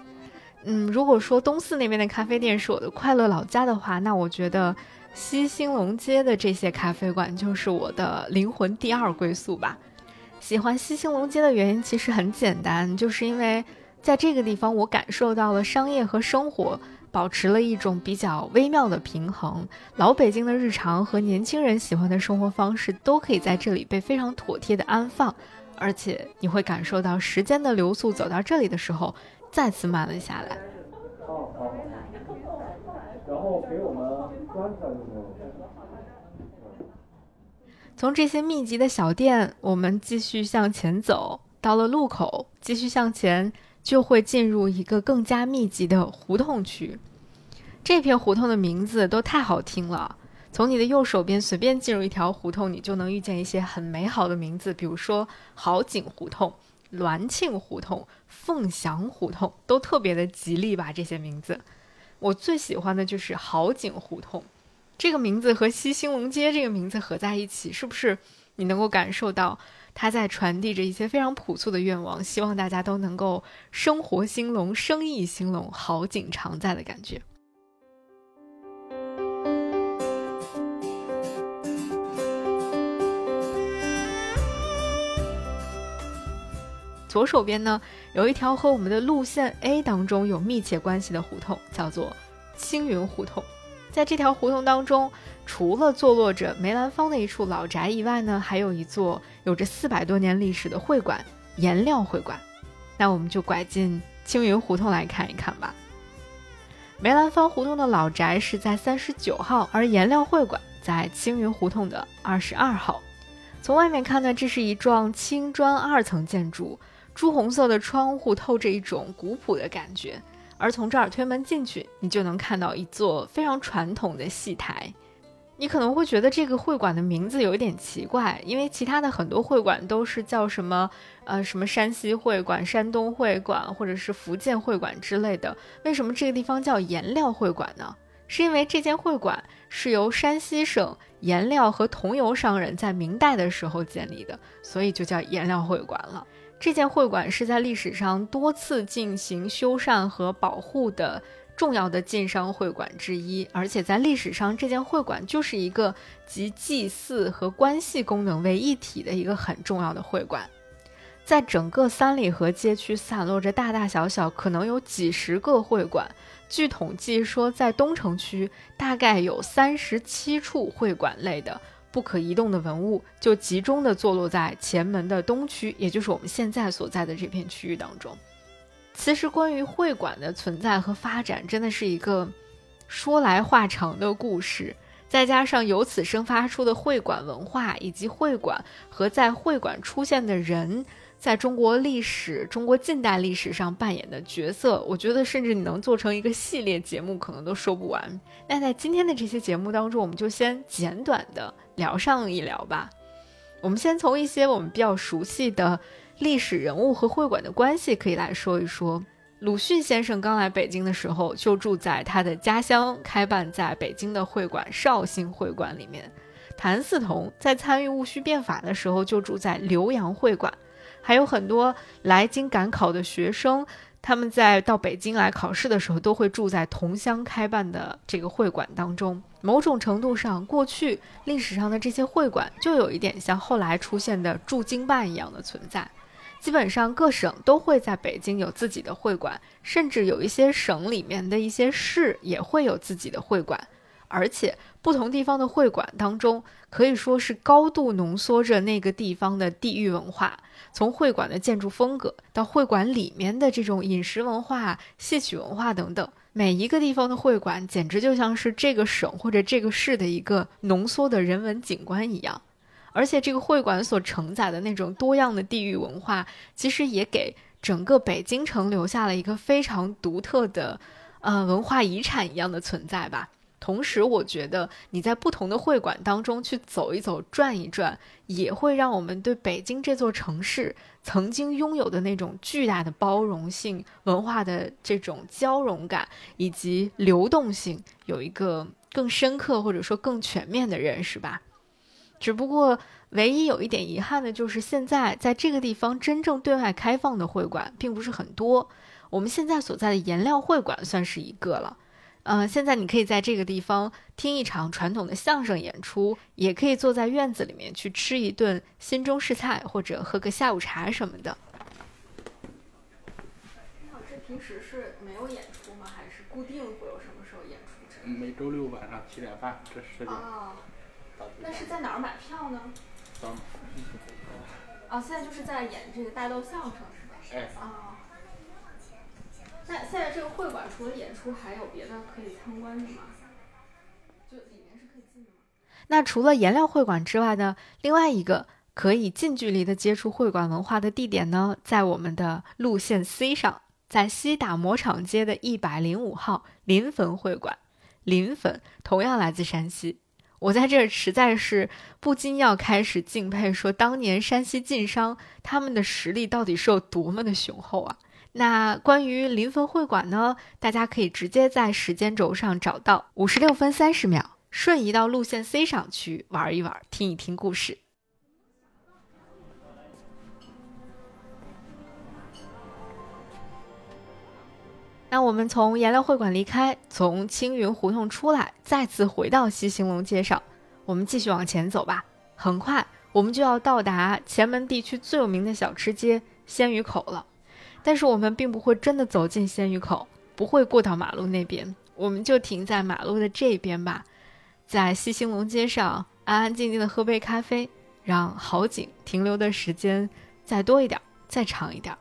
嗯，如果说东四那边的咖啡店是我的快乐老家的话，那我觉得西兴隆街的这些咖啡馆就是我的灵魂第二归宿吧。喜欢西兴隆街的原因其实很简单，就是因为在这个地方我感受到了商业和生活。保持了一种比较微妙的平衡，老北京的日常和年轻人喜欢的生活方式都可以在这里被非常妥帖的安放，而且你会感受到时间的流速走到这里的时候再次慢了下来。好，好，然后给我们端出来从这些密集的小店，我们继续向前走，到了路口，继续向前。就会进入一个更加密集的胡同区。这片胡同的名字都太好听了。从你的右手边随便进入一条胡同，你就能遇见一些很美好的名字，比如说好景胡同、栾庆胡同、凤翔胡同，都特别的吉利吧？这些名字，我最喜欢的就是好景胡同。这个名字和西兴隆街这个名字合在一起，是不是你能够感受到？他在传递着一些非常朴素的愿望，希望大家都能够生活兴隆、生意兴隆、好景常在的感觉。左手边呢，有一条和我们的路线 A 当中有密切关系的胡同，叫做青云胡同。在这条胡同当中，除了坐落着梅兰芳的一处老宅以外呢，还有一座有着四百多年历史的会馆——颜料会馆。那我们就拐进青云胡同来看一看吧。梅兰芳胡同的老宅是在三十九号，而颜料会馆在青云胡同的二十二号。从外面看呢，这是一幢青砖二层建筑，朱红色的窗户透着一种古朴的感觉。而从这儿推门进去，你就能看到一座非常传统的戏台。你可能会觉得这个会馆的名字有一点奇怪，因为其他的很多会馆都是叫什么呃什么山西会馆、山东会馆或者是福建会馆之类的。为什么这个地方叫颜料会馆呢？是因为这间会馆是由山西省颜料和桐油商人在明代的时候建立的，所以就叫颜料会馆了。这件会馆是在历史上多次进行修缮和保护的重要的晋商会馆之一，而且在历史上，这件会馆就是一个集祭祀和关系功能为一体的一个很重要的会馆。在整个三里河街区散落着大大小小，可能有几十个会馆。据统计说，在东城区大概有三十七处会馆类的。不可移动的文物就集中的坐落在前门的东区，也就是我们现在所在的这片区域当中。其实，关于会馆的存在和发展，真的是一个说来话长的故事。再加上由此生发出的会馆文化，以及会馆和在会馆出现的人。在中国历史、中国近代历史上扮演的角色，我觉得甚至你能做成一个系列节目，可能都说不完。那在今天的这些节目当中，我们就先简短的聊上一聊吧。我们先从一些我们比较熟悉的历史人物和会馆的关系可以来说一说。鲁迅先生刚来北京的时候，就住在他的家乡开办在北京的会馆绍兴会馆里面。谭嗣同在参与戊戌变法的时候，就住在浏阳会馆。还有很多来京赶考的学生，他们在到北京来考试的时候，都会住在同乡开办的这个会馆当中。某种程度上，过去历史上的这些会馆，就有一点像后来出现的驻京办一样的存在。基本上各省都会在北京有自己的会馆，甚至有一些省里面的一些市也会有自己的会馆，而且不同地方的会馆当中可以说是高度浓缩着那个地方的地域文化，从会馆的建筑风格到会馆里面的这种饮食文化、戏曲文化等等，每一个地方的会馆简直就像是这个省或者这个市的一个浓缩的人文景观一样。而且这个会馆所承载的那种多样的地域文化，其实也给整个北京城留下了一个非常独特的，呃，文化遗产一样的存在吧。同时，我觉得你在不同的会馆当中去走一走、转一转，也会让我们对北京这座城市曾经拥有的那种巨大的包容性、文化的这种交融感以及流动性，有一个更深刻或者说更全面的认识吧。只不过，唯一有一点遗憾的就是，现在在这个地方真正对外开放的会馆并不是很多。我们现在所在的颜料会馆算是一个了。嗯，现在你可以在这个地方听一场传统的相声演出，也可以坐在院子里面去吃一顿新中式菜，或者喝个下午茶什么的。你好，这平时是没有演出吗？还是固定会有什么时候演出？每周六晚上七点半，这时间。那是在哪儿买票呢？啊，现在就是在演这个大逗相声是吧？哎。啊。那现在这个会馆除了演出，还有别的可以参观的吗？就里面是可以进的吗？那除了颜料会馆之外呢？另外一个可以近距离的接触会馆文化的地点呢，在我们的路线 C 上，在西打磨厂街的一百零五号临汾会馆。临汾同样来自山西。我在这实在是不禁要开始敬佩，说当年山西晋商他们的实力到底是有多么的雄厚啊！那关于临汾会馆呢，大家可以直接在时间轴上找到五十六分三十秒，瞬移到路线 C 上去玩一玩，听一听故事。那我们从颜料会馆离开，从青云胡同出来，再次回到西兴隆街上，我们继续往前走吧。很快，我们就要到达前门地区最有名的小吃街鲜鱼口了。但是我们并不会真的走进鲜鱼口，不会过到马路那边，我们就停在马路的这边吧，在西兴隆街上安安静静的喝杯咖啡，让好景停留的时间再多一点，再长一点。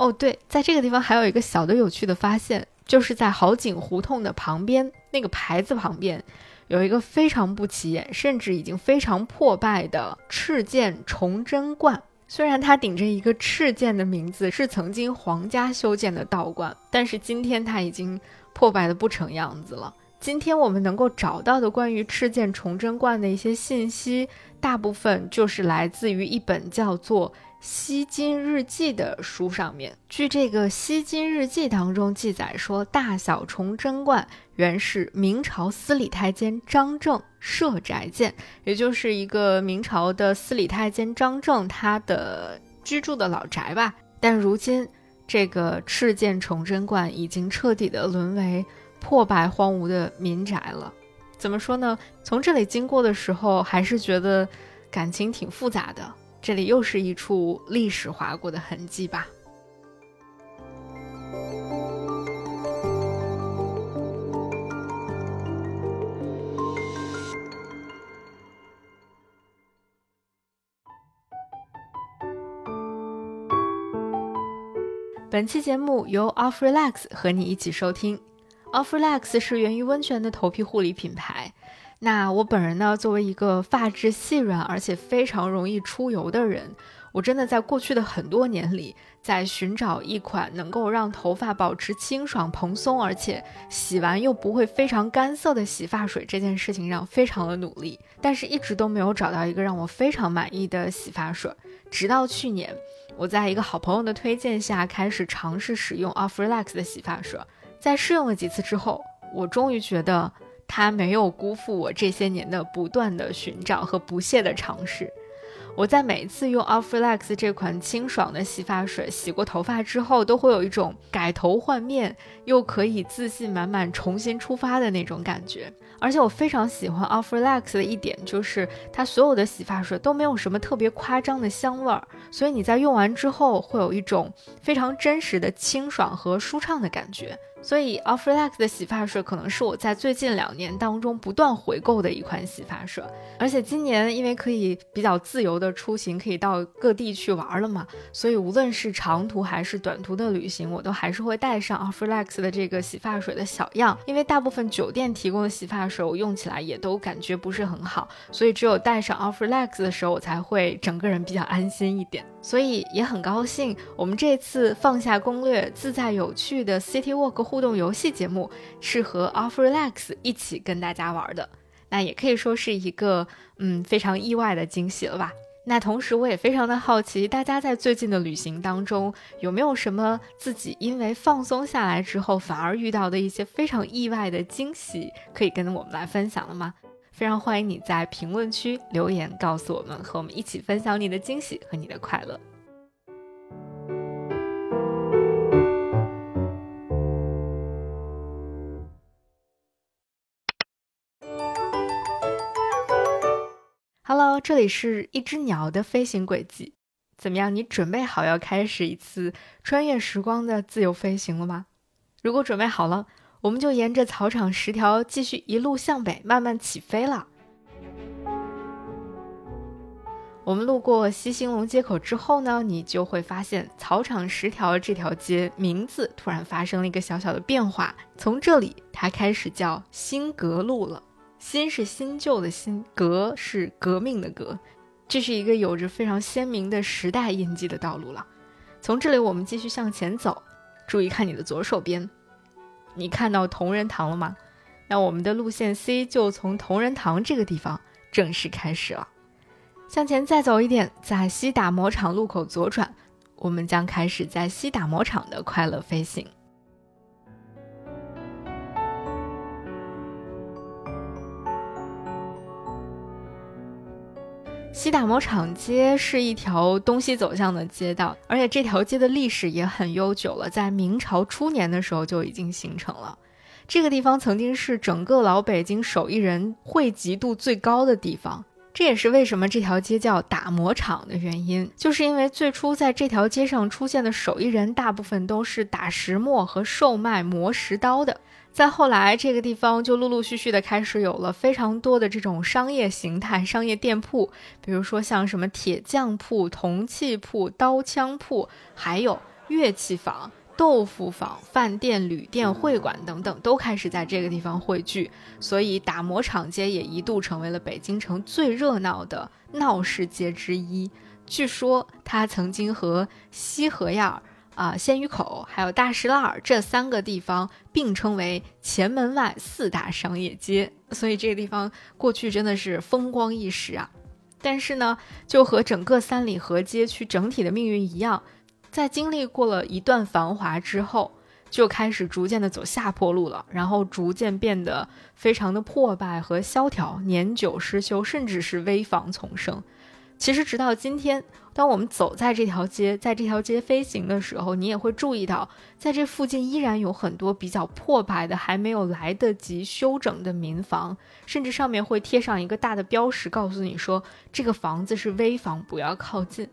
哦，对，在这个地方还有一个小的有趣的发现，就是在好景胡同的旁边那个牌子旁边，有一个非常不起眼，甚至已经非常破败的赤剑崇祯观。虽然它顶着一个赤剑的名字，是曾经皇家修建的道观，但是今天它已经破败的不成样子了。今天我们能够找到的关于赤剑崇祯观的一些信息，大部分就是来自于一本叫做。《西京日记》的书上面，据这个《西京日记》当中记载说，大小崇祯观原是明朝司礼太监张正设宅建，也就是一个明朝的司礼太监张正他的居住的老宅吧。但如今，这个赤剑崇祯观已经彻底的沦为破败荒芜的民宅了。怎么说呢？从这里经过的时候，还是觉得感情挺复杂的。这里又是一处历史划过的痕迹吧。本期节目由 Off Relax 和你一起收听。Off Relax 是源于温泉的头皮护理品牌。那我本人呢，作为一个发质细软而且非常容易出油的人，我真的在过去的很多年里，在寻找一款能够让头发保持清爽蓬松，而且洗完又不会非常干涩的洗发水这件事情上非常的努力，但是一直都没有找到一个让我非常满意的洗发水。直到去年，我在一个好朋友的推荐下开始尝试使用 Off Relax 的洗发水，在试用了几次之后，我终于觉得它没有辜负我这些年的不断的寻找和不懈的尝试。我在每一次用 Off Relax 这款清爽的洗发水洗过头发之后，都会有一种改头换面，又可以自信满满重新出发的那种感觉。而且我非常喜欢 Off Relax 的一点就是，它所有的洗发水都没有什么特别夸张的香味儿，所以你在用完之后会有一种非常真实的清爽和舒畅的感觉。所以 Off Relax 的洗发水可能是我在最近两年当中不断回购的一款洗发水，而且今年因为可以比较自由的出行，可以到各地去玩了嘛，所以无论是长途还是短途的旅行，我都还是会带上 Off Relax 的这个洗发水的小样，因为大部分酒店提供的洗发水我用起来也都感觉不是很好，所以只有带上 Off Relax 的时候，我才会整个人比较安心一点。所以也很高兴，我们这次放下攻略、自在有趣的 City Walk 互动游戏节目是和 Off Relax 一起跟大家玩的，那也可以说是一个嗯非常意外的惊喜了吧。那同时我也非常的好奇，大家在最近的旅行当中有没有什么自己因为放松下来之后反而遇到的一些非常意外的惊喜，可以跟我们来分享了吗？非常欢迎你在评论区留言告诉我们，和我们一起分享你的惊喜和你的快乐。Hello，这里是一只鸟的飞行轨迹，怎么样？你准备好要开始一次穿越时光的自由飞行了吗？如果准备好了。我们就沿着草场十条继续一路向北，慢慢起飞了。我们路过西兴隆街口之后呢，你就会发现草场十条这条街名字突然发生了一个小小的变化。从这里，它开始叫新阁路了。新是新旧的新，革是革命的革，这是一个有着非常鲜明的时代印记的道路了。从这里，我们继续向前走，注意看你的左手边。你看到同仁堂了吗？那我们的路线 C 就从同仁堂这个地方正式开始了。向前再走一点，在西打磨厂路口左转，我们将开始在西打磨厂的快乐飞行。西打磨厂街是一条东西走向的街道，而且这条街的历史也很悠久了，在明朝初年的时候就已经形成了。这个地方曾经是整个老北京手艺人汇集度最高的地方，这也是为什么这条街叫打磨厂的原因，就是因为最初在这条街上出现的手艺人大部分都是打石磨和售卖磨石刀的。再后来，这个地方就陆陆续续的开始有了非常多的这种商业形态、商业店铺，比如说像什么铁匠铺、铜器铺、刀枪铺，还有乐器坊、豆腐坊、饭店、旅店、会馆等等，都开始在这个地方汇聚。所以，打磨厂街也一度成为了北京城最热闹的闹市街之一。据说，它曾经和西河沿啊，鲜鱼口还有大石栏这三个地方并称为前门外四大商业街，所以这个地方过去真的是风光一时啊。但是呢，就和整个三里河街区整体的命运一样，在经历过了一段繁华之后，就开始逐渐的走下坡路了，然后逐渐变得非常的破败和萧条，年久失修，甚至是危房丛生。其实，直到今天，当我们走在这条街，在这条街飞行的时候，你也会注意到，在这附近依然有很多比较破败的、还没有来得及修整的民房，甚至上面会贴上一个大的标识，告诉你说这个房子是危房，不要靠近。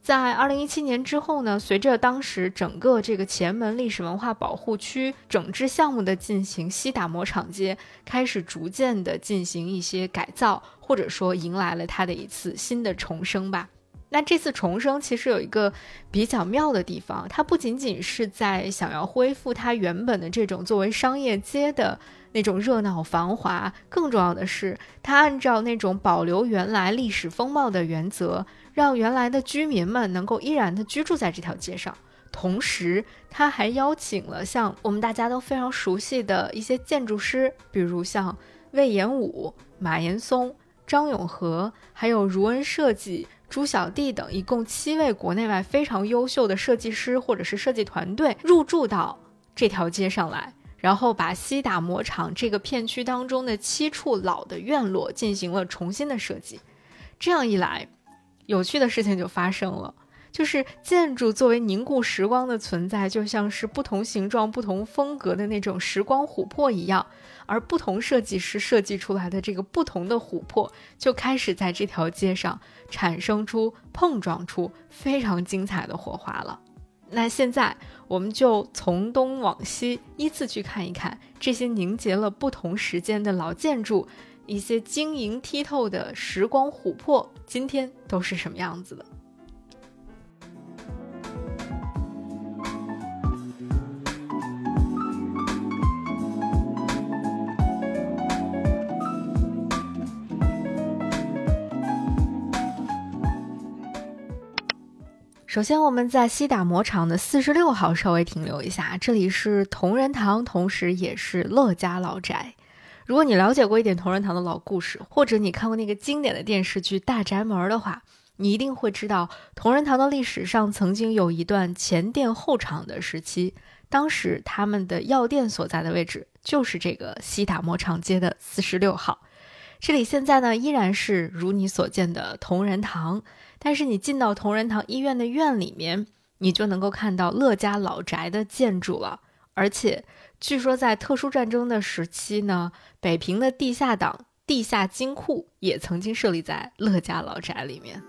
在二零一七年之后呢，随着当时整个这个前门历史文化保护区整治项目的进行，西打磨厂街开始逐渐的进行一些改造，或者说迎来了它的一次新的重生吧。那这次重生其实有一个比较妙的地方，它不仅仅是在想要恢复它原本的这种作为商业街的那种热闹繁华，更重要的是，它按照那种保留原来历史风貌的原则，让原来的居民们能够依然的居住在这条街上。同时，他还邀请了像我们大家都非常熟悉的一些建筑师，比如像魏延武、马岩松、张永和，还有如恩设计。朱小弟等一共七位国内外非常优秀的设计师或者是设计团队入驻到这条街上来，然后把西打磨厂这个片区当中的七处老的院落进行了重新的设计。这样一来，有趣的事情就发生了。就是建筑作为凝固时光的存在，就像是不同形状、不同风格的那种时光琥珀一样，而不同设计师设计出来的这个不同的琥珀，就开始在这条街上产生出、碰撞出非常精彩的火花了。那现在，我们就从东往西依次去看一看这些凝结了不同时间的老建筑，一些晶莹剔透的时光琥珀，今天都是什么样子的。首先，我们在西打磨厂的四十六号稍微停留一下，这里是同仁堂，同时也是乐家老宅。如果你了解过一点同仁堂的老故事，或者你看过那个经典的电视剧《大宅门》的话，你一定会知道，同仁堂的历史上曾经有一段前店后厂的时期，当时他们的药店所在的位置就是这个西打磨厂街的四十六号。这里现在呢依然是如你所见的同仁堂。但是你进到同仁堂医院的院里面，你就能够看到乐家老宅的建筑了。而且据说在特殊战争的时期呢，北平的地下党、地下金库也曾经设立在乐家老宅里面。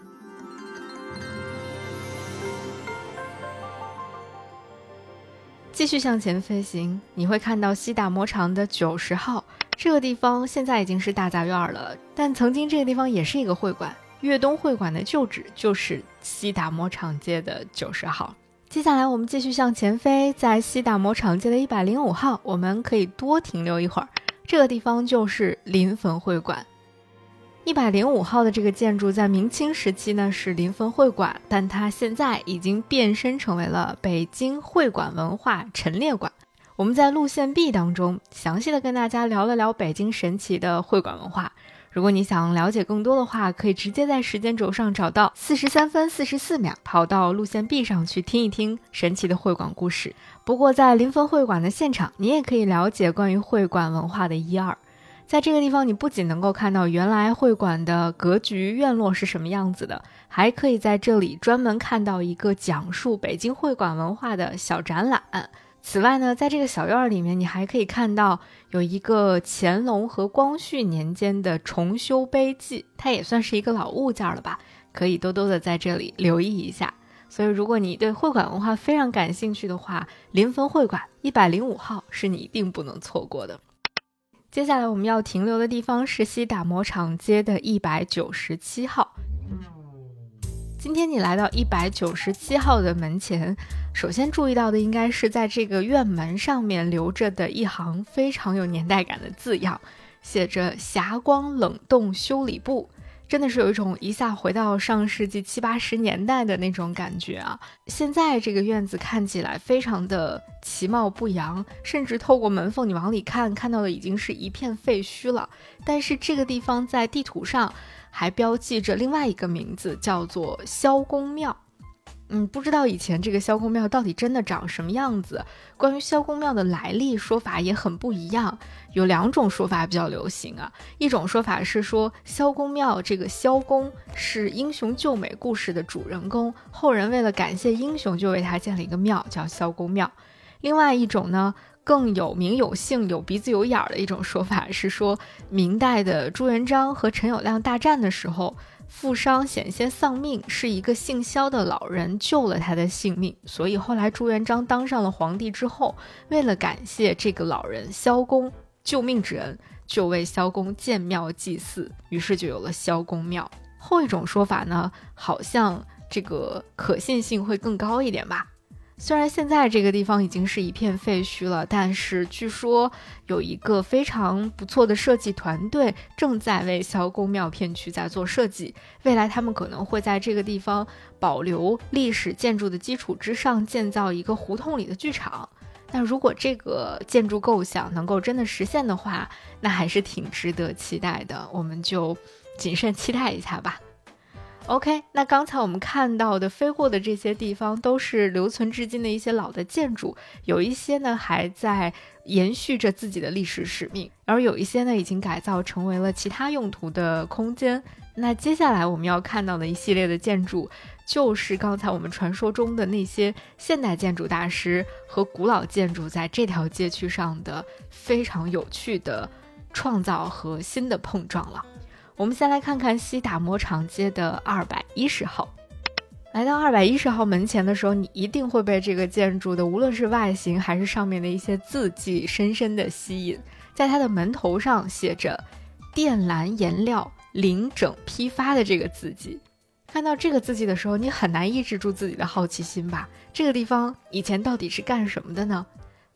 继续向前飞行，你会看到西大磨厂的九十号这个地方，现在已经是大杂院了，但曾经这个地方也是一个会馆。粤东会馆的旧址就是西打磨厂街的九十号。接下来我们继续向前飞，在西打磨厂街的一百零五号，我们可以多停留一会儿。这个地方就是临汾会馆。一百零五号的这个建筑在明清时期呢是临汾会馆，但它现在已经变身成为了北京会馆文化陈列馆。我们在路线 B 当中详细的跟大家聊了聊北京神奇的会馆文化。如果你想了解更多的话，可以直接在时间轴上找到四十三分四十四秒，跑到路线 B 上去听一听神奇的会馆故事。不过在临汾会馆的现场，你也可以了解关于会馆文化的一二。在这个地方，你不仅能够看到原来会馆的格局院落是什么样子的，还可以在这里专门看到一个讲述北京会馆文化的小展览。此外呢，在这个小院儿里面，你还可以看到有一个乾隆和光绪年间的重修碑记，它也算是一个老物件了吧，可以多多的在这里留意一下。所以，如果你对会馆文化非常感兴趣的话，临汾会馆一百零五号是你一定不能错过的。接下来我们要停留的地方是西打磨厂街的一百九十七号。今天你来到一百九十七号的门前，首先注意到的应该是在这个院门上面留着的一行非常有年代感的字样，写着“霞光冷冻修理部”，真的是有一种一下回到上世纪七八十年代的那种感觉啊！现在这个院子看起来非常的其貌不扬，甚至透过门缝你往里看，看到的已经是一片废墟了。但是这个地方在地图上。还标记着另外一个名字，叫做萧公庙。嗯，不知道以前这个萧公庙到底真的长什么样子。关于萧公庙的来历，说法也很不一样。有两种说法比较流行啊。一种说法是说，萧公庙这个萧公是英雄救美故事的主人公，后人为了感谢英雄，就为他建了一个庙，叫萧公庙。另外一种呢？更有名有姓、有鼻子有眼儿的一种说法是说，明代的朱元璋和陈友谅大战的时候，富商险些丧命，是一个姓萧的老人救了他的性命。所以后来朱元璋当上了皇帝之后，为了感谢这个老人萧公救命之恩，就为萧公建庙祭祀，于是就有了萧公庙。后一种说法呢，好像这个可信性会更高一点吧。虽然现在这个地方已经是一片废墟了，但是据说有一个非常不错的设计团队正在为萧公庙片区在做设计。未来他们可能会在这个地方保留历史建筑的基础之上，建造一个胡同里的剧场。那如果这个建筑构想能够真的实现的话，那还是挺值得期待的。我们就谨慎期待一下吧。OK，那刚才我们看到的飞过的这些地方都是留存至今的一些老的建筑，有一些呢还在延续着自己的历史使命，而有一些呢已经改造成为了其他用途的空间。那接下来我们要看到的一系列的建筑，就是刚才我们传说中的那些现代建筑大师和古老建筑在这条街区上的非常有趣的创造和新的碰撞了。我们先来看看西打磨厂街的二百一十号。来到二百一十号门前的时候，你一定会被这个建筑的无论是外形还是上面的一些字迹深深的吸引。在它的门头上写着“靛蓝颜料零整批发”的这个字迹。看到这个字迹的时候，你很难抑制住自己的好奇心吧？这个地方以前到底是干什么的呢？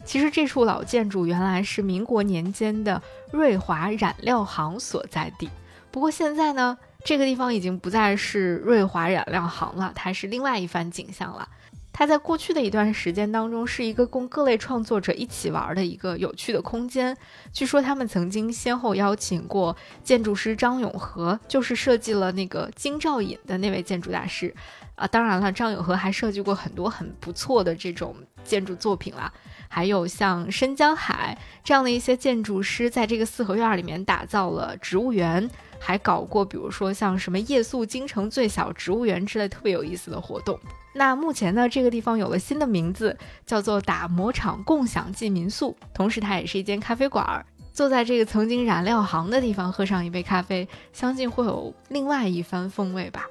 其实这处老建筑原来是民国年间的瑞华染料行所在地。不过现在呢，这个地方已经不再是瑞华染料行了，它是另外一番景象了。它在过去的一段时间当中，是一个供各类创作者一起玩的一个有趣的空间。据说他们曾经先后邀请过建筑师张永和，就是设计了那个京兆尹的那位建筑大师啊。当然了，张永和还设计过很多很不错的这种建筑作品啦。还有像申江海这样的一些建筑师，在这个四合院里面打造了植物园。还搞过，比如说像什么夜宿京城最小植物园之类特别有意思的活动。那目前呢，这个地方有了新的名字，叫做打磨厂共享记民宿，同时它也是一间咖啡馆。坐在这个曾经染料行的地方，喝上一杯咖啡，相信会有另外一番风味吧。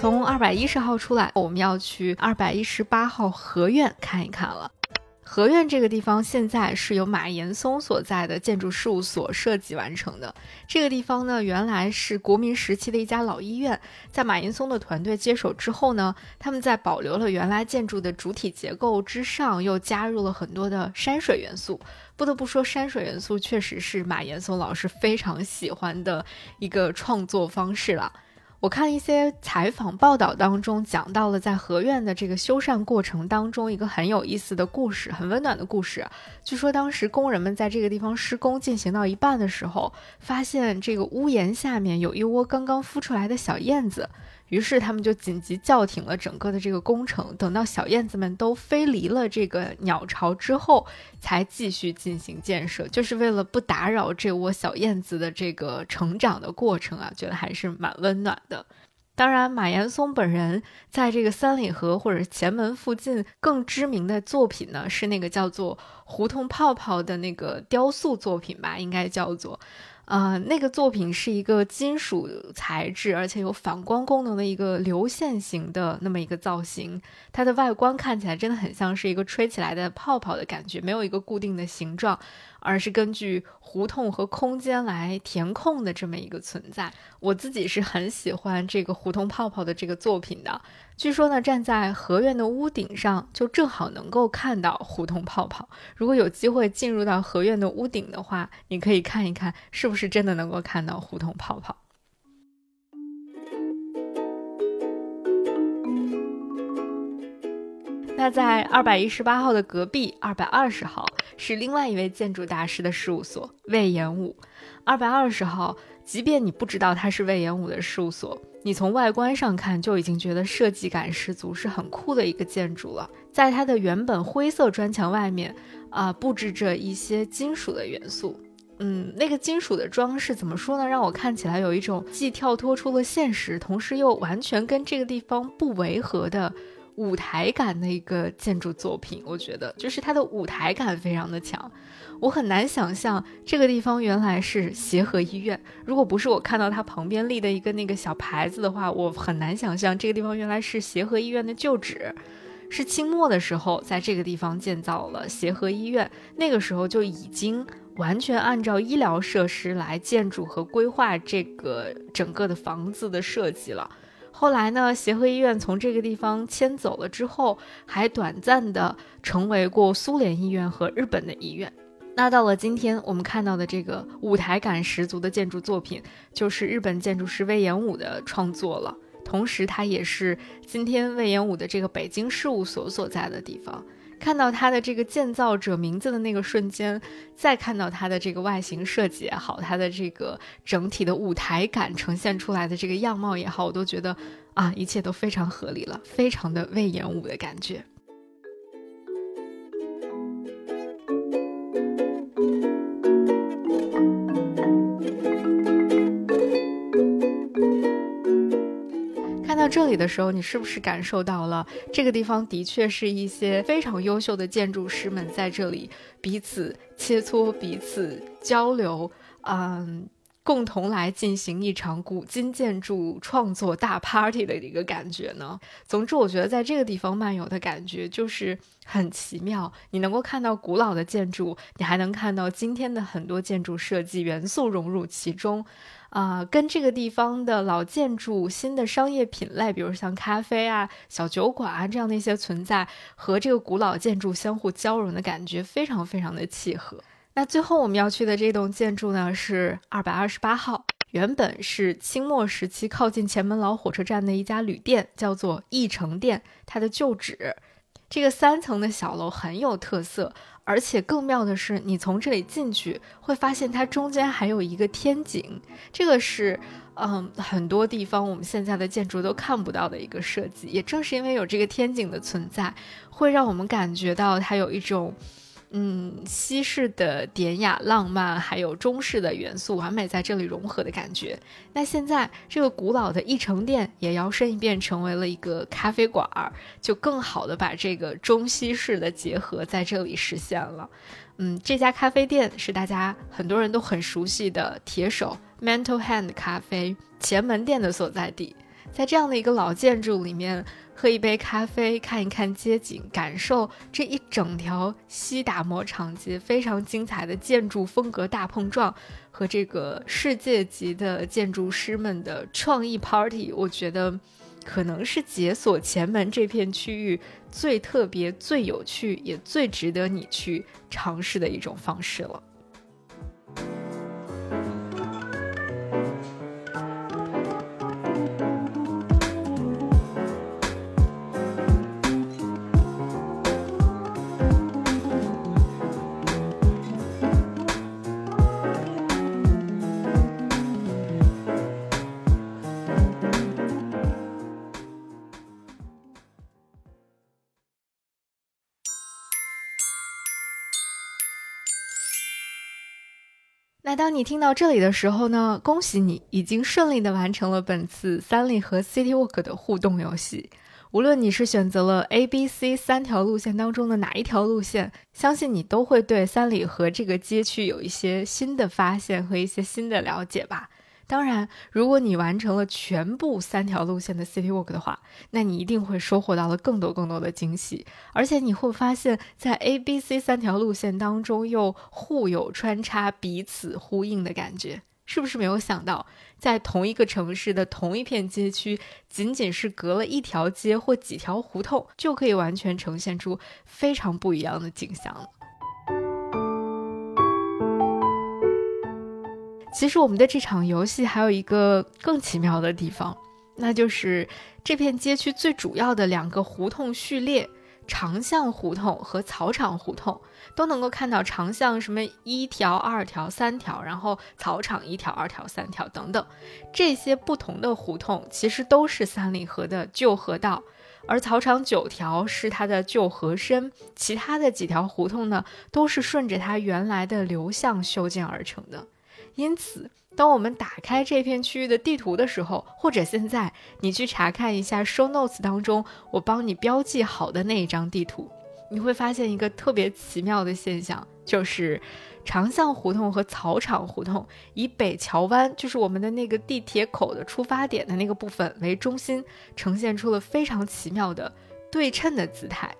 从二百一十号出来，我们要去二百一十八号合院看一看了。合院这个地方现在是由马岩松所在的建筑事务所设计完成的。这个地方呢，原来是国民时期的一家老医院。在马岩松的团队接手之后呢，他们在保留了原来建筑的主体结构之上，又加入了很多的山水元素。不得不说，山水元素确实是马岩松老师非常喜欢的一个创作方式了。我看一些采访报道当中讲到了在合院的这个修缮过程当中一个很有意思的故事，很温暖的故事。据说当时工人们在这个地方施工进行到一半的时候，发现这个屋檐下面有一窝刚刚孵出来的小燕子。于是他们就紧急叫停了整个的这个工程，等到小燕子们都飞离了这个鸟巢之后，才继续进行建设，就是为了不打扰这窝小燕子的这个成长的过程啊，觉得还是蛮温暖的。当然，马岩松本人在这个三里河或者前门附近更知名的作品呢，是那个叫做《胡同泡泡》的那个雕塑作品吧，应该叫做。呃，那个作品是一个金属材质，而且有反光功能的一个流线型的那么一个造型。它的外观看起来真的很像是一个吹起来的泡泡的感觉，没有一个固定的形状。而是根据胡同和空间来填空的这么一个存在。我自己是很喜欢这个胡同泡泡的这个作品的。据说呢，站在合院的屋顶上，就正好能够看到胡同泡泡。如果有机会进入到合院的屋顶的话，你可以看一看，是不是真的能够看到胡同泡泡。那在二百一十八号的隔壁，二百二十号是另外一位建筑大师的事务所魏延武。二百二十号，即便你不知道它是魏延武的事务所，你从外观上看就已经觉得设计感十足，是很酷的一个建筑了。在它的原本灰色砖墙外面，啊，布置着一些金属的元素。嗯，那个金属的装饰怎么说呢？让我看起来有一种既跳脱出了现实，同时又完全跟这个地方不违和的。舞台感的一个建筑作品，我觉得就是它的舞台感非常的强。我很难想象这个地方原来是协和医院，如果不是我看到它旁边立的一个那个小牌子的话，我很难想象这个地方原来是协和医院的旧址。是清末的时候，在这个地方建造了协和医院，那个时候就已经完全按照医疗设施来建筑和规划这个整个的房子的设计了。后来呢，协和医院从这个地方迁走了之后，还短暂的成为过苏联医院和日本的医院。那到了今天，我们看到的这个舞台感十足的建筑作品，就是日本建筑师魏延武的创作了。同时，它也是今天魏延武的这个北京事务所所在的地方。看到它的这个建造者名字的那个瞬间，再看到它的这个外形设计也好，它的这个整体的舞台感呈现出来的这个样貌也好，我都觉得啊，一切都非常合理了，非常的魏延武的感觉。这里的时候，你是不是感受到了这个地方的确是一些非常优秀的建筑师们在这里彼此切磋、彼此交流，嗯，共同来进行一场古今建筑创作大 party 的一个感觉呢？总之，我觉得在这个地方漫游的感觉就是很奇妙。你能够看到古老的建筑，你还能看到今天的很多建筑设计元素融入其中。啊，跟这个地方的老建筑、新的商业品类，比如像咖啡啊、小酒馆啊这样的一些存在，和这个古老建筑相互交融的感觉，非常非常的契合。那最后我们要去的这栋建筑呢，是二百二十八号，原本是清末时期靠近前门老火车站的一家旅店，叫做义城店，它的旧址。这个三层的小楼很有特色。而且更妙的是，你从这里进去会发现它中间还有一个天井，这个是，嗯，很多地方我们现在的建筑都看不到的一个设计。也正是因为有这个天井的存在，会让我们感觉到它有一种。嗯，西式的典雅浪漫，还有中式的元素完美在这里融合的感觉。那现在这个古老的一城店也摇身一变成为了一个咖啡馆儿，就更好的把这个中西式的结合在这里实现了。嗯，这家咖啡店是大家很多人都很熟悉的铁手 Mental Hand 咖啡前门店的所在地，在这样的一个老建筑里面。喝一杯咖啡，看一看街景，感受这一整条西打磨长街非常精彩的建筑风格大碰撞，和这个世界级的建筑师们的创意 party，我觉得可能是解锁前门这片区域最特别、最有趣，也最值得你去尝试的一种方式了。当你听到这里的时候呢？恭喜你已经顺利的完成了本次三里河 City Walk 的互动游戏。无论你是选择了 A、B、C 三条路线当中的哪一条路线，相信你都会对三里河这个街区有一些新的发现和一些新的了解吧。当然，如果你完成了全部三条路线的 City Walk 的话，那你一定会收获到了更多更多的惊喜。而且你会发现，在 A、B、C 三条路线当中又互有穿插、彼此呼应的感觉，是不是没有想到，在同一个城市的同一片街区，仅仅是隔了一条街或几条胡同，就可以完全呈现出非常不一样的景象了？其实我们的这场游戏还有一个更奇妙的地方，那就是这片街区最主要的两个胡同序列——长巷胡同和草场胡同，都能够看到长巷什么一条、二条、三条，然后草场一条、二条、三条等等。这些不同的胡同其实都是三里河的旧河道，而草场九条是它的旧河身，其他的几条胡同呢，都是顺着它原来的流向修建而成的。因此，当我们打开这片区域的地图的时候，或者现在你去查看一下 show notes 当中我帮你标记好的那一张地图，你会发现一个特别奇妙的现象，就是长巷胡同和草场胡同以北桥湾，就是我们的那个地铁口的出发点的那个部分为中心，呈现出了非常奇妙的对称的姿态。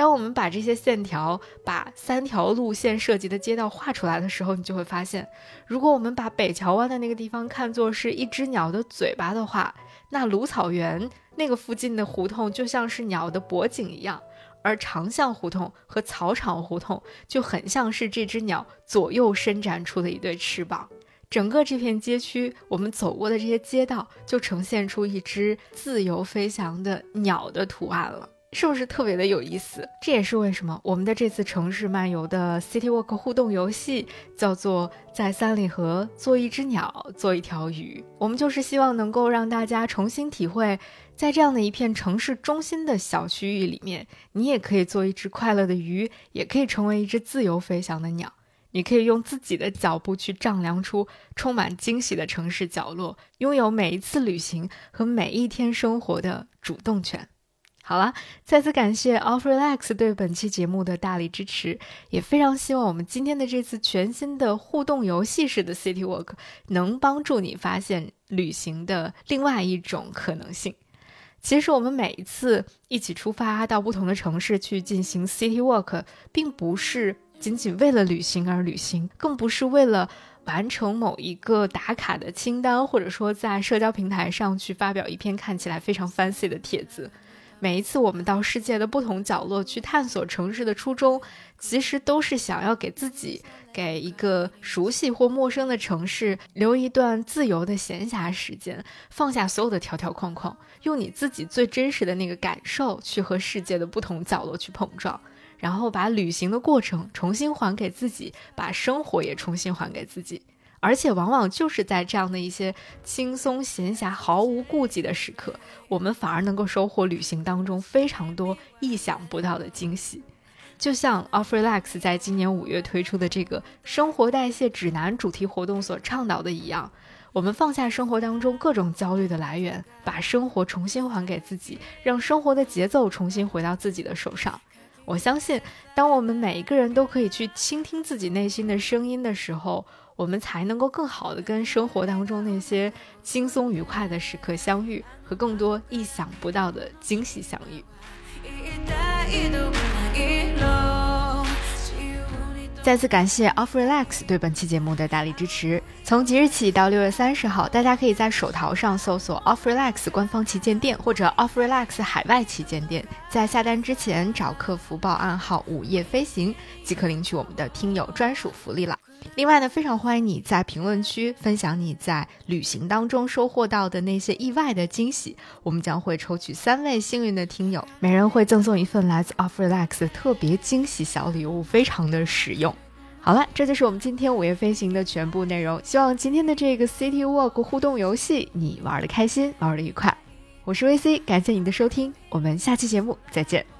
当我们把这些线条、把三条路线设计的街道画出来的时候，你就会发现，如果我们把北桥湾的那个地方看作是一只鸟的嘴巴的话，那芦草园那个附近的胡同就像是鸟的脖颈一样，而长巷胡同和草场胡同就很像是这只鸟左右伸展出的一对翅膀。整个这片街区，我们走过的这些街道，就呈现出一只自由飞翔的鸟的图案了，是不是特别的有意思？这也是为什么我们的这次城市漫游的 City Walk 互动游戏叫做在三里河做一只鸟，做一条鱼。我们就是希望能够让大家重新体会，在这样的一片城市中心的小区域里面，你也可以做一只快乐的鱼，也可以成为一只自由飞翔的鸟。你可以用自己的脚步去丈量出充满惊喜的城市角落，拥有每一次旅行和每一天生活的主动权。好了，再次感谢 Off Relax 对本期节目的大力支持，也非常希望我们今天的这次全新的互动游戏式的 City Walk 能帮助你发现旅行的另外一种可能性。其实我们每一次一起出发到不同的城市去进行 City Walk，并不是。仅仅为了旅行而旅行，更不是为了完成某一个打卡的清单，或者说在社交平台上去发表一篇看起来非常 fancy 的帖子。每一次我们到世界的不同角落去探索城市的初衷，其实都是想要给自己、给一个熟悉或陌生的城市留一段自由的闲暇时间，放下所有的条条框框，用你自己最真实的那个感受去和世界的不同角落去碰撞。然后把旅行的过程重新还给自己，把生活也重新还给自己，而且往往就是在这样的一些轻松闲暇、毫无顾忌的时刻，我们反而能够收获旅行当中非常多意想不到的惊喜。就像 Off Relax 在今年五月推出的这个生活代谢指南主题活动所倡导的一样，我们放下生活当中各种焦虑的来源，把生活重新还给自己，让生活的节奏重新回到自己的手上。我相信，当我们每一个人都可以去倾听自己内心的声音的时候，我们才能够更好的跟生活当中那些轻松愉快的时刻相遇，和更多意想不到的惊喜相遇。再次感谢 Off Relax 对本期节目的大力支持。从即日起到六月三十号，大家可以在手淘上搜索 Off Relax 官方旗舰店或者 Off Relax 海外旗舰店，在下单之前找客服报暗号“午夜飞行”，即可领取我们的听友专属福利了。另外呢，非常欢迎你在评论区分享你在旅行当中收获到的那些意外的惊喜，我们将会抽取三位幸运的听友，每人会赠送一份来自 Off Relax 的特别惊喜小礼物，非常的实用。好了，这就是我们今天午夜飞行的全部内容。希望今天的这个 City Walk 互动游戏你玩的开心，玩的愉快。我是 VC，感谢你的收听，我们下期节目再见。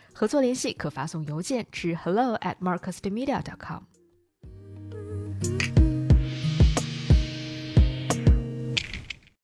合作联系可发送邮件至 hello at marcus dimedia dot com